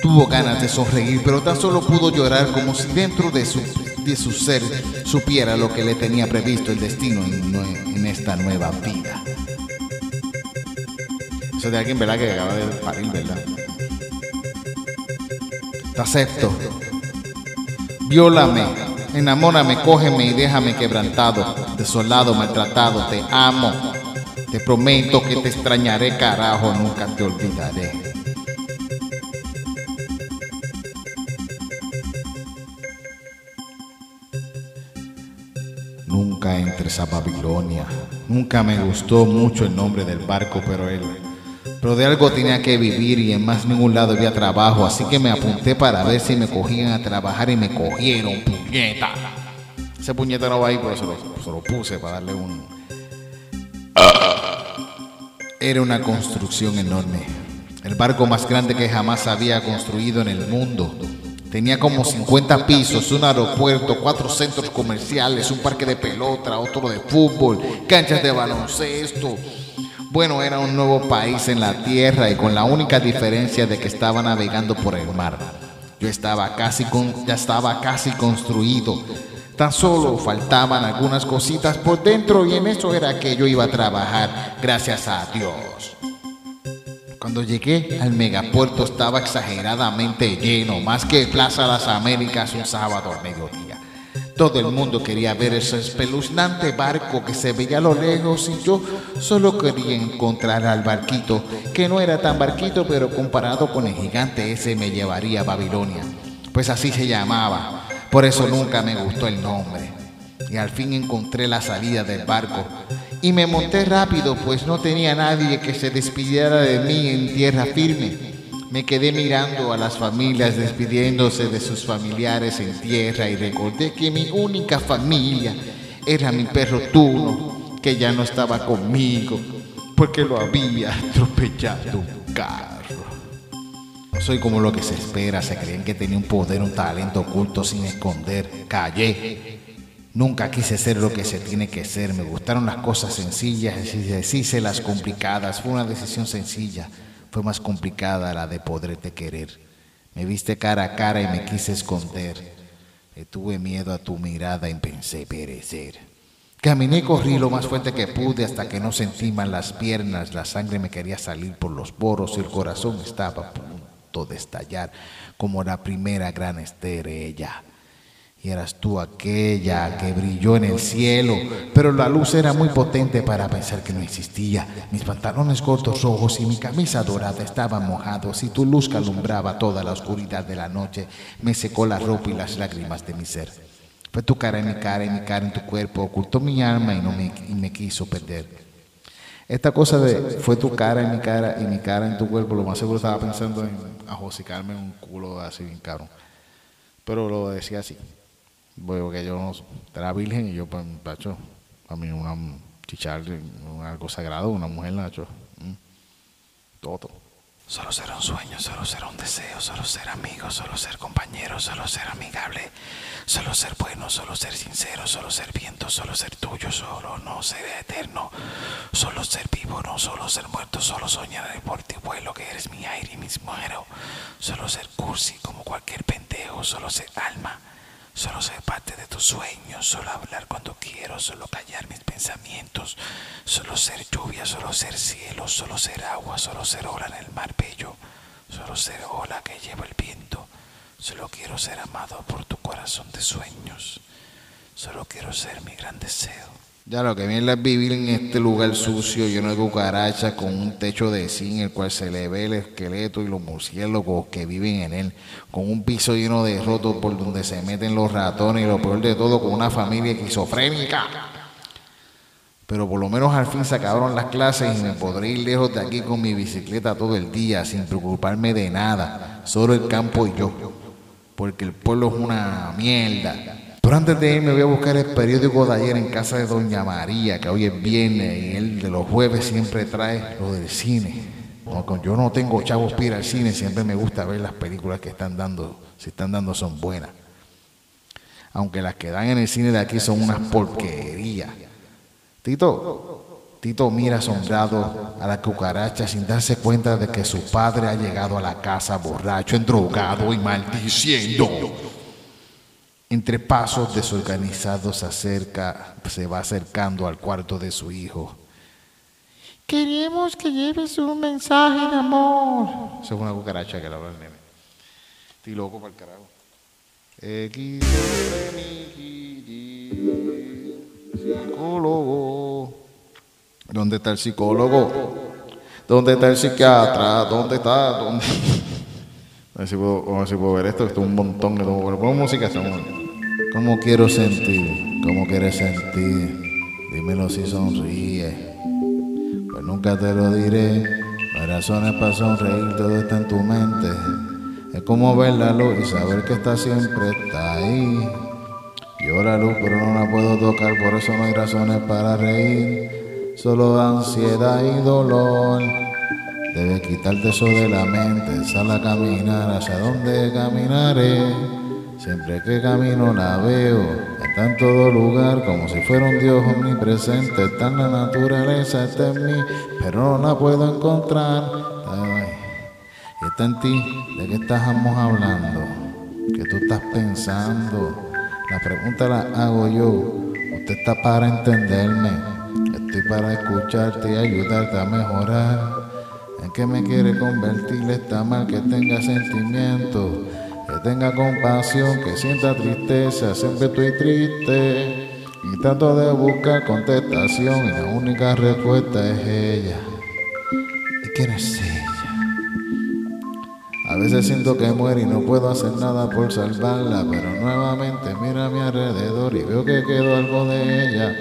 Tuvo ganas de sonreír, pero tan solo pudo llorar como si dentro de su, de su ser supiera lo que le tenía previsto el destino en, en esta nueva vida. Eso de alguien, ¿verdad? Que acaba de parir, ¿verdad? Te acepto Viólame, enamórame, cógeme y déjame quebrantado, desolado, maltratado. Te amo, te prometo que te extrañaré, carajo, nunca te olvidaré. Nunca entres a Babilonia. Nunca me gustó mucho el nombre del barco, pero él pero de algo tenía que vivir y en más ningún lado había trabajo, así que me apunté para ver si me cogían a trabajar y me cogieron, puñeta. Ese puñeta no va ahí, pero se lo, puse para darle un... Era una construcción enorme. El barco más grande que jamás había construido en el mundo. Tenía como 50 pisos, un aeropuerto, cuatro centros comerciales, un parque de pelota, otro de fútbol, canchas de baloncesto, bueno, era un nuevo país en la tierra y con la única diferencia de que estaba navegando por el mar. Yo estaba casi con, ya estaba casi construido. Tan solo faltaban algunas cositas por dentro y en eso era que yo iba a trabajar, gracias a Dios. Cuando llegué al megapuerto estaba exageradamente lleno, más que Plaza Las Américas un sábado al mediodía. Todo el mundo quería ver ese espeluznante barco que se veía a lo lejos y yo solo quería encontrar al barquito, que no era tan barquito, pero comparado con el gigante ese me llevaría a Babilonia. Pues así se llamaba, por eso nunca me gustó el nombre. Y al fin encontré la salida del barco y me monté rápido, pues no tenía nadie que se despidiera de mí en tierra firme. Me quedé mirando a las familias despidiéndose de sus familiares en tierra y recordé que mi única familia era mi perro Tuno, que ya no estaba conmigo porque lo había atropellado un carro. Soy como lo que se espera, se creen que tenía un poder, un talento oculto sin esconder. Callé. Nunca quise ser lo que se tiene que ser. Me gustaron las cosas sencillas y hice las complicadas. Fue una decisión sencilla fue más complicada la de poderte querer. Me viste cara a cara y me quise esconder. tuve miedo a tu mirada y pensé perecer. Caminé y corrí lo más fuerte que pude hasta que no sentí más las piernas, la sangre me quería salir por los poros y el corazón estaba a punto de estallar como la primera gran estrella. Y eras tú aquella que brilló en el cielo, pero la luz era muy potente para pensar que no existía. Mis pantalones cortos rojos y mi camisa dorada estaban mojados y tu luz que alumbraba toda la oscuridad de la noche me secó la ropa y las lágrimas de mi ser. Fue tu cara en mi cara y mi cara en tu cuerpo, ocultó mi alma y, no me, y me quiso perder. Esta cosa de fue tu cara en mi cara y mi cara en tu cuerpo, lo más seguro estaba pensando en ajosicarme un culo así bien caro. Pero lo decía así. Porque yo era virgen y yo, pues, a mí una chichar, algo sagrado, una mujer, Nacho. Todo. Solo ser un sueño, solo ser un deseo, solo ser amigo, solo ser compañero, solo ser amigable, solo ser bueno, solo ser sincero, solo ser viento, solo ser tuyo, solo no ser eterno, solo ser vivo, no solo ser muerto, solo soñar por ti vuelo que eres mi aire y mi muero, solo ser cursi como cualquier pendejo, solo ser alma. Solo ser parte de tus sueños, solo hablar cuando quiero, solo callar mis pensamientos, solo ser lluvia, solo ser cielo, solo ser agua, solo ser ola en el mar bello, solo ser ola que lleva el viento, solo quiero ser amado por tu corazón de sueños, solo quiero ser mi gran deseo. Ya lo que viene es vivir en este lugar sucio, lleno de cucarachas, con un techo de zinc, el cual se le ve el esqueleto y los murciélagos que viven en él, con un piso lleno de rotos por donde se meten los ratones y lo peor de todo, con una familia esquizofrénica. Pero por lo menos al fin se acabaron las clases y me podré ir lejos de aquí con mi bicicleta todo el día, sin preocuparme de nada, solo el campo y yo, porque el pueblo es una mierda. Pero antes de irme voy a buscar el periódico de ayer en casa de Doña María, que hoy es y él de los jueves siempre trae lo del cine. yo no tengo chavos para al cine, siempre me gusta ver las películas que están dando, si están dando son buenas. Aunque las que dan en el cine de aquí son unas porquerías. Tito, Tito mira asombrado a la cucaracha sin darse cuenta de que su padre ha llegado a la casa borracho, endrogado y maldiciendo. Entre pasos desorganizados se acerca, se va acercando al cuarto de su hijo. Queremos que lleves un mensaje de amor. Eso es una cucaracha que le habla el nene. Estoy loco para el carajo. Psicólogo. ¿Dónde está el psicólogo? ¿Dónde está el psiquiatra? ¿Dónde está? ¿Dónde? A ver si puedo, a ver puedo ver esto, esto es un montón de Pongo música, ¿Cómo quiero sentir? ¿Cómo quieres sentir? Dímelo si sonríe. Pues nunca te lo diré. No hay razones para sonreír, todo está en tu mente. Es como ver la luz y saber que está siempre está ahí. Yo la luz, pero no la puedo tocar, por eso no hay razones para reír. Solo ansiedad y dolor. Debes quitarte eso de la mente, sal a caminar, hacia dónde caminaré. Siempre que camino la veo, está en todo lugar como si fuera un Dios omnipresente, está en la naturaleza, está en mí, pero no la puedo encontrar. está en ti, ¿de qué estamos hablando? ¿Qué tú estás pensando? La pregunta la hago yo, usted está para entenderme, estoy para escucharte y ayudarte a mejorar que me quiere convertir está mal que tenga sentimientos, que tenga compasión, que sienta tristeza, siempre estoy triste. Y trato de buscar contestación y la única respuesta es ella. ¿Y quién es ella? A veces siento que muere y no puedo hacer nada por salvarla, pero nuevamente mira a mi alrededor y veo que quedó algo de ella.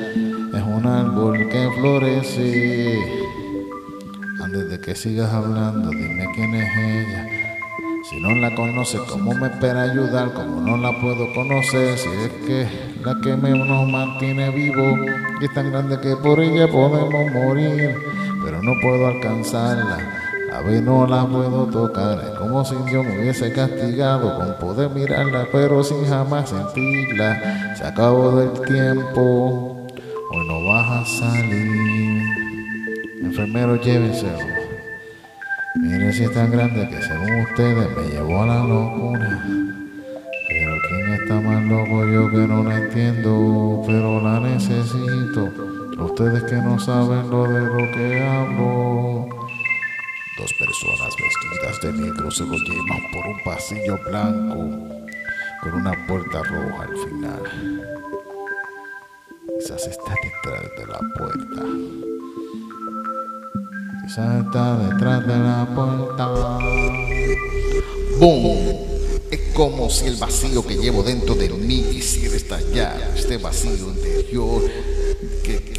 Es un árbol que florece que sigas hablando, dime quién es ella. Si no la conoces, ¿cómo me espera ayudar? ¿Cómo no la puedo conocer? Si es que la que me nos mantiene vivo y es tan grande que por ella podemos morir, pero no puedo alcanzarla. A ver, no la puedo tocar. Es como si yo me hubiese castigado con poder mirarla, pero sin jamás sentirla. Se acabó del tiempo, hoy no vas a salir. Enfermero, llévenselo. Mire si es tan grande que según ustedes me llevó a la locura. Pero ¿Quién está más loco? Yo que no la entiendo, pero la necesito. Ustedes que no saben lo de lo que hablo. Dos personas vestidas de negro se lo llevan por un pasillo blanco con una puerta roja al final. Quizás está detrás de la puerta. Está detrás de la puerta. ¡Boom! Es como si el vacío que llevo dentro de mí quisiera estallar. Este vacío interior que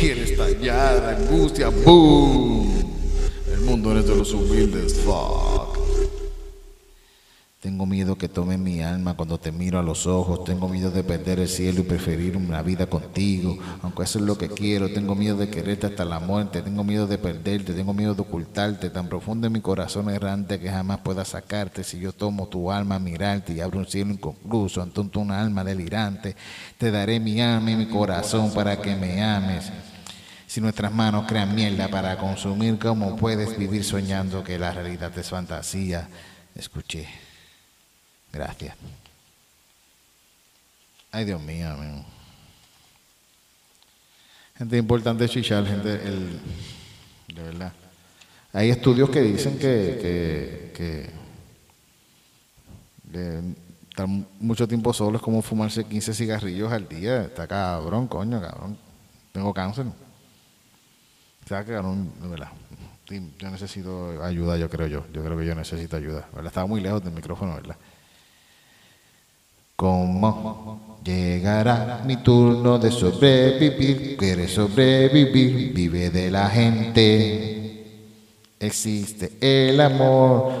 quiere estallar. Angustia. ¡Boom! El mundo no es de los humildes. Fuck. Tengo miedo que tome mi alma cuando te miro a los ojos. Tengo miedo de perder el cielo y preferir una vida contigo. Aunque eso es lo que quiero. Tengo miedo de quererte hasta la muerte. Tengo miedo de perderte. Tengo miedo de ocultarte. Tan profundo en mi corazón errante que jamás pueda sacarte. Si yo tomo tu alma mirarte y abro un cielo inconcluso ante una alma delirante, te daré mi alma y mi corazón para que me ames. Si nuestras manos crean mierda para consumir, ¿cómo puedes vivir soñando que la realidad es fantasía? Escuché. Gracias. Ay, Dios mío, amigo. Gente importante chichar, gente, el, de verdad. Hay estudios que dicen que, que, que, estar mucho tiempo solo es como fumarse 15 cigarrillos al día. Está cabrón, coño, cabrón. Tengo cáncer. Está cabrón, de verdad. Yo necesito ayuda, yo creo yo. Yo creo que yo necesito ayuda. Estaba muy lejos del micrófono, ¿verdad? ¿Cómo llegará mi turno de sobrevivir? ¿Quieres sobrevivir? Vive de la gente. Existe el amor.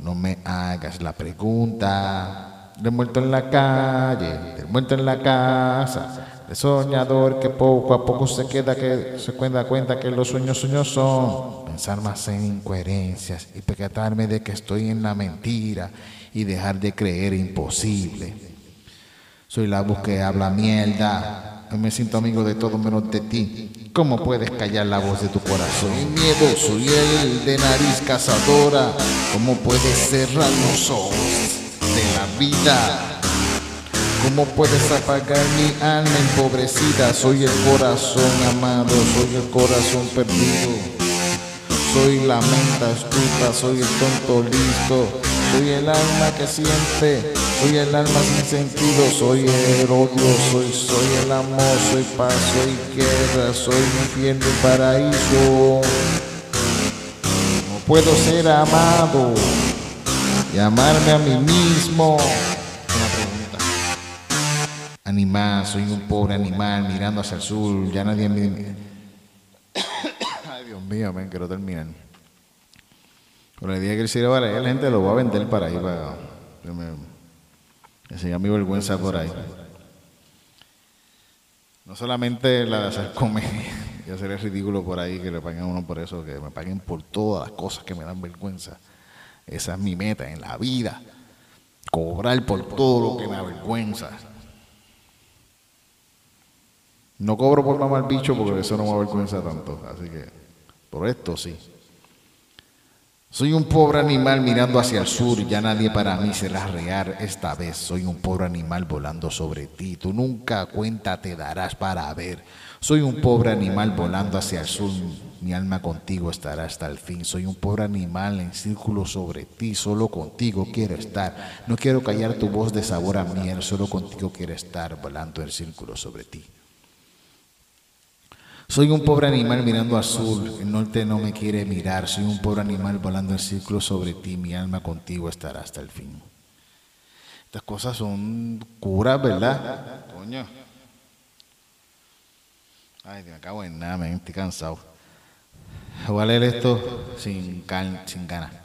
No me hagas la pregunta. Del muerto en la calle, del muerto en la casa, del soñador que poco a poco se queda que se cuenta cuenta que los sueños sueños son pensar más en incoherencias y percatarme de que estoy en la mentira y dejar de creer imposible. Soy la voz que habla mierda. Hoy me siento amigo de todo menos de ti. ¿Cómo puedes callar la voz de tu corazón? Soy miedo, soy el de nariz cazadora. ¿Cómo puedes cerrar los ojos de la vida? ¿Cómo puedes apagar mi alma empobrecida? Soy el corazón amado, soy el corazón perdido. Soy la mente astuta, soy el tonto listo. Soy el alma que siente, soy el alma sin sentido. Soy el odio, soy, soy el amor, soy paz, soy guerra, soy infierno y paraíso. No puedo ser amado y amarme a mí mismo. Una pregunta. Animal, soy un pobre animal mirando hacia el sur, ya nadie me... Ay, Dios mío, men, quiero terminar. Pero el día que él sirva para la gente lo va a vender para ahí, para que me enseñar mi vergüenza por ahí. No solamente la de hacer comedia y hacer el ridículo por ahí, que le paguen a uno por eso, que me paguen por todas las cosas que me dan vergüenza. Esa es mi meta en la vida. Cobrar por todo lo que me avergüenza. No cobro por mamar bicho porque eso no me avergüenza tanto. Así que por esto sí. Soy un pobre animal mirando hacia el sur, ya nadie para mí será real esta vez. Soy un pobre animal volando sobre ti, tú nunca cuenta te darás para ver. Soy un pobre animal volando hacia el sur, mi alma contigo estará hasta el fin. Soy un pobre animal en círculo sobre ti, solo contigo quiero estar. No quiero callar tu voz de sabor a miel, solo contigo quiero estar volando en círculo sobre ti. Soy un pobre animal mirando sur, el norte no me quiere mirar, soy un pobre animal volando en círculo sobre ti, mi alma contigo estará hasta el fin. Estas cosas son curas, ¿verdad? Coño. Ay, me acabo en nada, me estoy cansado. Voy a leer esto sin, sin ganas.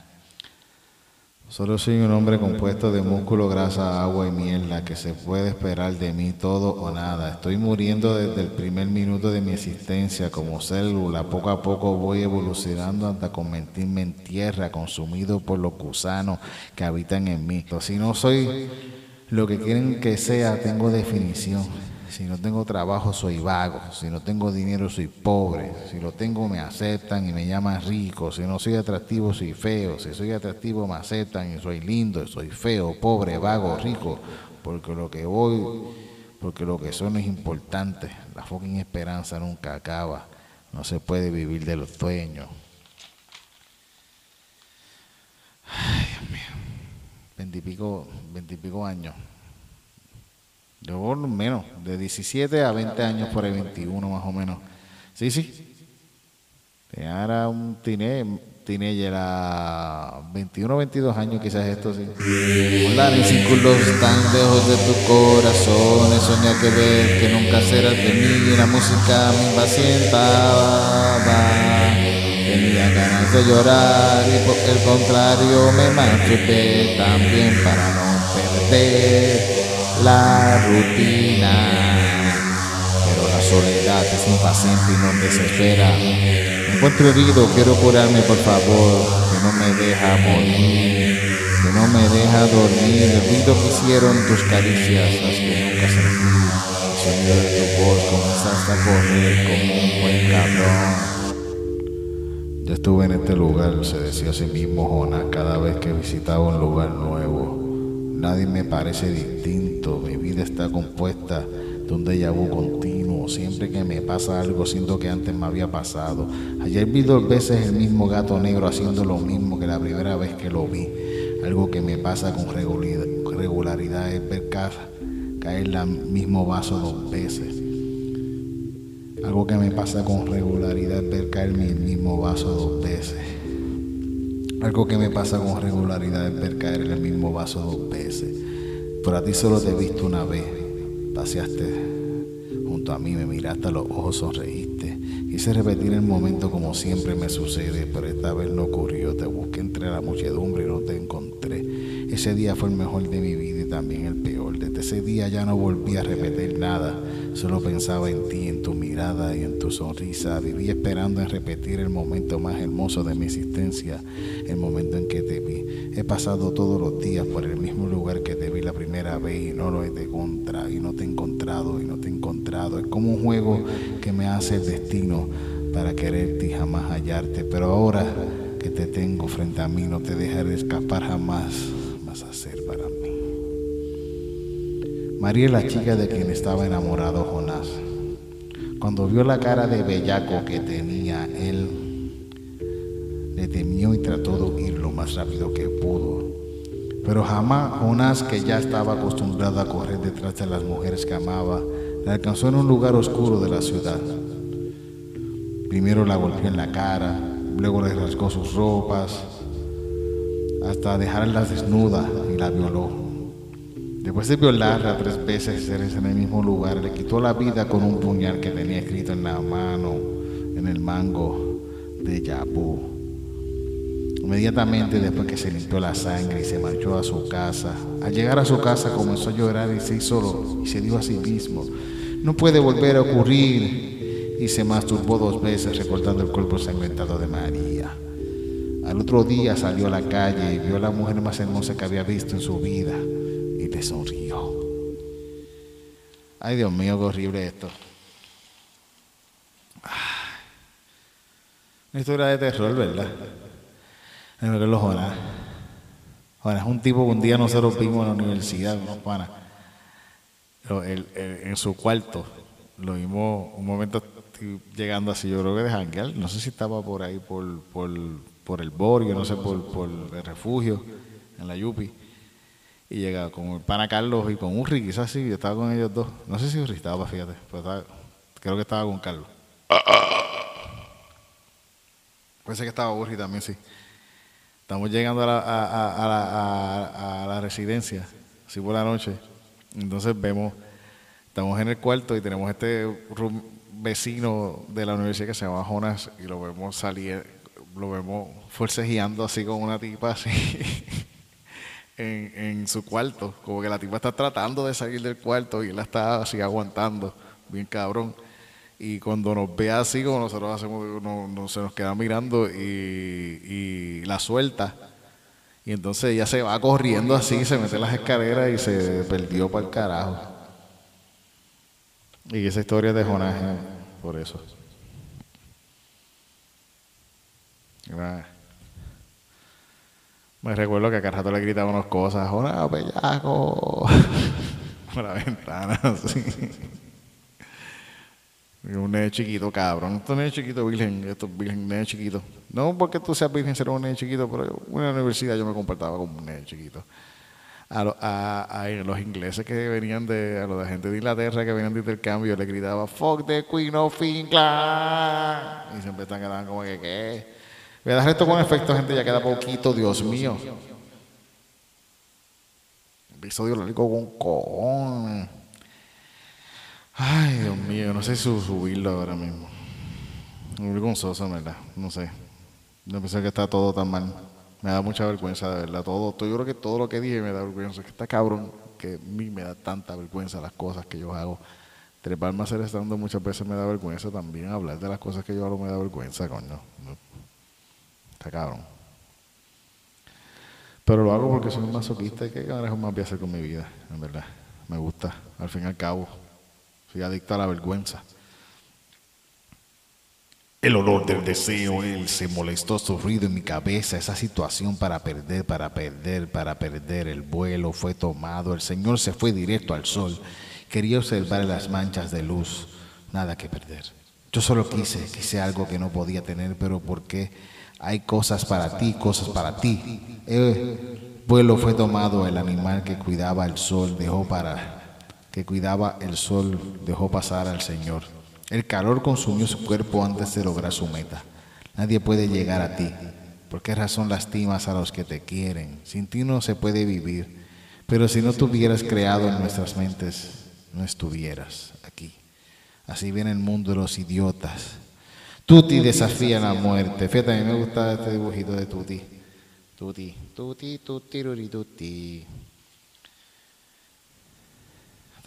Solo soy un hombre compuesto de músculo, grasa, agua y mierda que se puede esperar de mí todo o nada. Estoy muriendo desde el primer minuto de mi existencia como célula. Poco a poco voy evolucionando hasta convertirme en tierra, consumido por los gusanos que habitan en mí. Si no soy lo que quieren que sea, tengo definición. Si no tengo trabajo soy vago, si no tengo dinero soy pobre, si lo tengo me aceptan y me llaman rico, si no soy atractivo soy feo, si soy atractivo me aceptan y soy lindo, soy feo, pobre, vago, rico, porque lo que voy, porque lo que son es importante, la fucking esperanza nunca acaba, no se puede vivir de los sueños. Ay, Dios mío, veintipico, veintipico años. Yo por menos, de 17 a 20 años, por ahí 21 más o menos. Sí, sí. Era un teenager, teenager a 21 o 22 años, quizás esto sí. Volar en círculos tan lejos de tu corazón, soñar que ver que nunca serás de mí, la música me impacientaba. Tenía ganas de llorar y por el contrario me mantuve también para no perder la rutina. Pero la soledad es impaciente y no desespera. Encuentro herido, quiero curarme por favor, que no me deja morir, que no me deja dormir. El ruido que hicieron tus caricias, las que nunca sentí. El sonido de tu voz comenzaste a correr como un buen cabrón. Yo estuve en este lugar, se decía a sí mismo Jonás cada vez que visitaba un lugar nuevo. Nadie me parece distinto, mi vida está compuesta de un déjà vu continuo. Siempre que me pasa algo siento que antes me había pasado. Ayer vi dos veces el mismo gato negro haciendo lo mismo que la primera vez que lo vi. Algo que me pasa con regularidad es ver caer el mismo vaso dos veces. Algo que me pasa con regularidad es ver caer el mismo vaso dos veces. Algo que me pasa con regularidad es ver caer el mismo vaso dos veces. Pero a ti solo te he visto una vez. Paseaste junto a mí, me miraste a los ojos, sonreíste. Quise repetir el momento como siempre me sucede, pero esta vez no ocurrió. Te busqué entre la muchedumbre y no te encontré. Ese día fue el mejor de mi vida y también el peor. Desde ese día ya no volví a repetir nada. Solo pensaba en ti, en tu mirada y en tu sonrisa. Viví esperando en repetir el momento más hermoso de mi existencia, el momento en que te vi. He pasado todos los días por el mismo lugar que te y no lo he de contra y no te he encontrado y no te he encontrado. Es como un juego que me hace el destino para quererte y jamás hallarte. Pero ahora que te tengo frente a mí no te dejaré escapar jamás. Vas a ser para mí. María la chica de quien estaba enamorado Jonás. Cuando vio la cara de bellaco que tenía él, le temió y trató de huir lo más rápido que pudo. Pero jamás Jonás, que ya estaba acostumbrado a correr detrás de las mujeres que amaba, le alcanzó en un lugar oscuro de la ciudad. Primero la golpeó en la cara, luego le rasgó sus ropas, hasta dejarla desnuda y la violó. Después de violarla tres veces en el mismo lugar, le quitó la vida con un puñal que tenía escrito en la mano, en el mango de Yabu. Inmediatamente después que se limpió la sangre y se marchó a su casa, al llegar a su casa comenzó a llorar y se hizo y se dijo a sí mismo, no puede volver a ocurrir. Y se masturbó dos veces recordando el cuerpo sangrentado de María. Al otro día salió a la calle y vio a la mujer más hermosa que había visto en su vida y le sonrió. Ay, Dios mío, qué horrible esto. Una historia de terror, ¿verdad? Los Jonás. Jonás es un tipo que un día nosotros vimos en la universidad, unos panas. En su cuarto, lo vimos un momento llegando así, yo creo que de janguear, no sé si estaba por ahí, por, por, por el Borio, no sé, por, por el refugio, en la Yupi. Y llega con el pana Carlos y con Urri, quizás así, yo estaba con ellos dos. No sé si Urri estaba, fíjate, pero creo que estaba con Carlos. Puede ser que estaba Urri también, sí. Estamos llegando a la, a, a, la, residencia, así por la noche. Entonces vemos, estamos en el cuarto y tenemos este vecino de la universidad que se llama Jonas y lo vemos salir, lo vemos forcejeando así con una tipa así. en, en, su cuarto. Como que la tipa está tratando de salir del cuarto y él la está así aguantando, bien cabrón. Y cuando nos ve así, como nosotros hacemos, no, se nos queda mirando y, la suelta. Y entonces ella se va corriendo así, se mete en las escaleras y se perdió para el carajo. Y esa historia de Jonás, eh, por eso. Me recuerdo que a cada rato le gritaba unas cosas, Jonás, bellaco, por la ventana, así. Un nene chiquito, cabrón. Estos nene chiquito virgen, estos virgen, nene chiquito. No porque tú seas virgen, ser un nene chiquito, pero en la universidad yo me comportaba como un nene chiquito. A, lo- a- a los ingleses que venían de, a los de gente de Inglaterra que venían de intercambio, le gritaba, fuck the Queen of England. Y siempre están quedando como que, ¿qué? Voy a dejar esto con efecto, gente, ya queda poquito, Dios mío. Episodio largo con cojones. Ay, Dios mío, no sé si subirlo ahora mismo. Muy vergonzoso, verdad. No sé. No pensé que está todo tan mal. Me da mucha vergüenza, de verdad. Todo, todo- yo creo que todo lo que dije me da vergüenza. Que está cabrón que a mí me da tanta vergüenza las cosas que yo hago. Treparme a hacer estando muchas veces me da vergüenza también. Hablar de las cosas que yo hago me da vergüenza, coño. Está cabrón. Pero lo hago porque soy un masoquista y qué carajo más voy a hacer con mi vida, en verdad. Me gusta, al fin y al cabo. Soy adicto a la vergüenza. El olor del deseo, él se molestó, sufrido en mi cabeza. Esa situación para perder, para perder, para perder. El vuelo fue tomado. El Señor se fue directo al sol. Quería observar las manchas de luz. Nada que perder. Yo solo quise, quise algo que no podía tener, pero ¿por qué? Hay cosas para ti, cosas para ti. El vuelo fue tomado. El animal que cuidaba el sol dejó para que cuidaba el sol dejó pasar al Señor. El calor consumió su cuerpo antes de lograr su meta. Nadie puede llegar a ti. ¿Por qué razón lastimas a los que te quieren? Sin ti no se puede vivir. Pero si no tuvieras creado en nuestras mentes, no estuvieras aquí. Así viene el mundo de los idiotas. Tuti desafía la muerte. Fíjate, a mí me gusta este dibujito de Tuti. Tuti, Tuti, Tuti, Tuti, Tuti.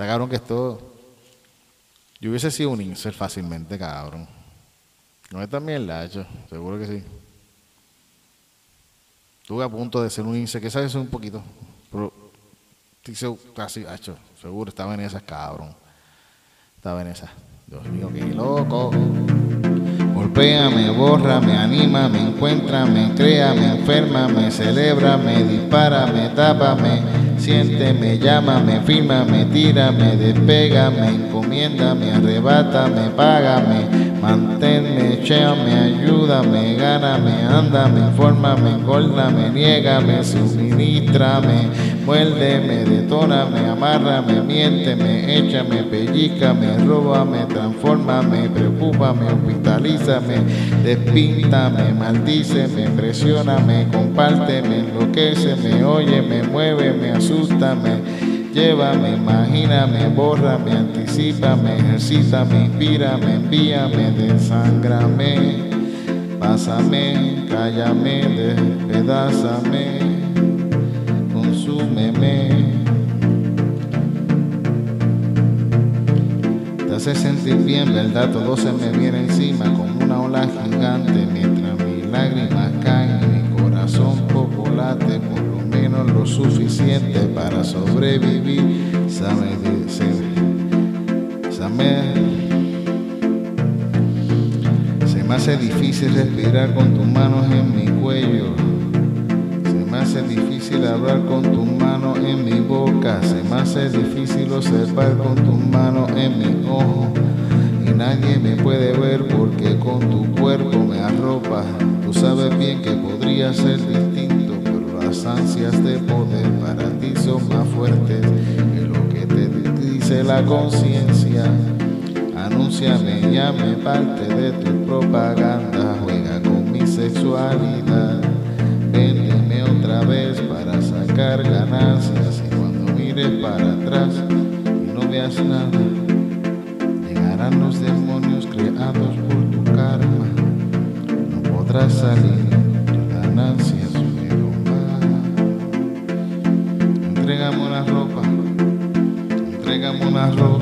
Está cabrón que esto. Yo hubiese sido un incel fácilmente, cabrón. No es también la hecho, seguro que sí. Estuve a punto de ser un incel, que sabes un poquito. Pero casi, hecho, seguro, estaba en esas, cabrón. Estaba en esas. Dios mío, qué loco. Me borra, me anima, me encuentra, me crea, me enferma, me celebra, me dispara, me tapa, me siente, me llama, me firma, me tira, me despega, me encomienda, me arrebata, me paga, me mantén, me echea, me ayuda, me gana, me anda, me informa, me engorda, me niega, me suministra, me muerde, me detona, me amarra, me miente, me echa, me pellizca, me roba, me transforma, me preocupa, me hospitaliza, me despinta, me maldice, me presiona, me comparte, me enloquece, me oye, me mueve, me asusta, me lleva, me imagina, me borra, me anticipa, me ejercita, me inspira, me envía, me desangra, me pásame, cállame, despedázame, Te hace sentir bien, ¿verdad? Todo se me viene encima como una ola gigante mientras mis lágrimas caen en mi corazón poco late, por lo menos lo suficiente para sobrevivir. Sabe, se, sabe- se me hace difícil respirar con tus manos en mi cuello. Me hace difícil hablar con tus manos en mi boca. Se me hace difícil observar con tus manos en mi ojo. Y nadie me puede ver porque con tu cuerpo me arropa. Tú sabes bien que podría ser distinto, pero las ansias de poder para ti son más fuertes que lo que te dice la conciencia. Anúnciame, llame parte de tu propaganda, juega con mi sexualidad. Véndeme otra vez para sacar ganancias y cuando mires para atrás y no veas nada, llegarán los demonios creados por tu karma. No podrás salir, tus ganancias fueron más. Entrégame una ropa, entrégame una rosa.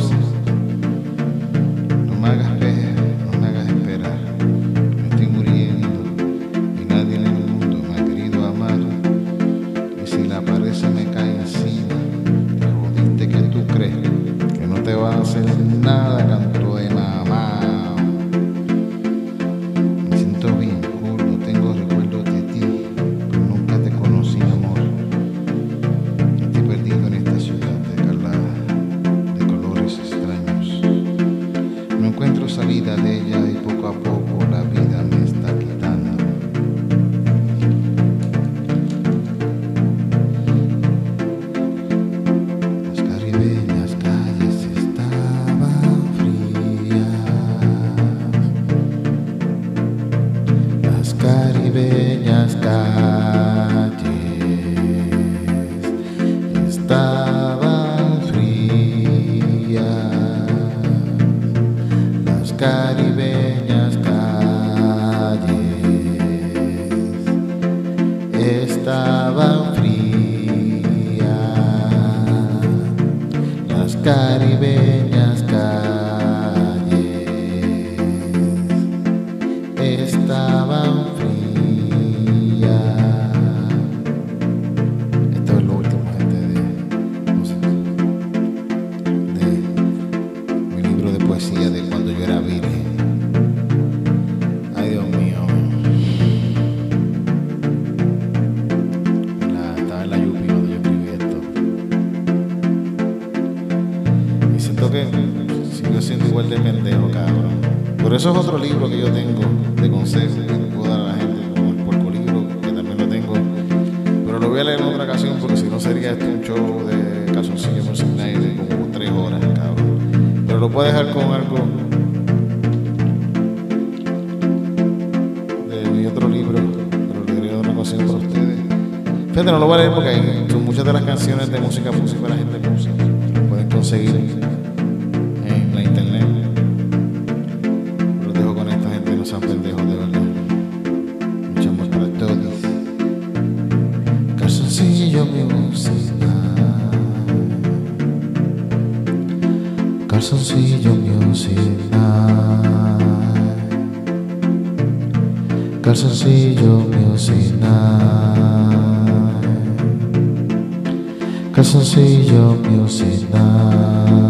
Calzoncillo music night. Calzoncillo music night.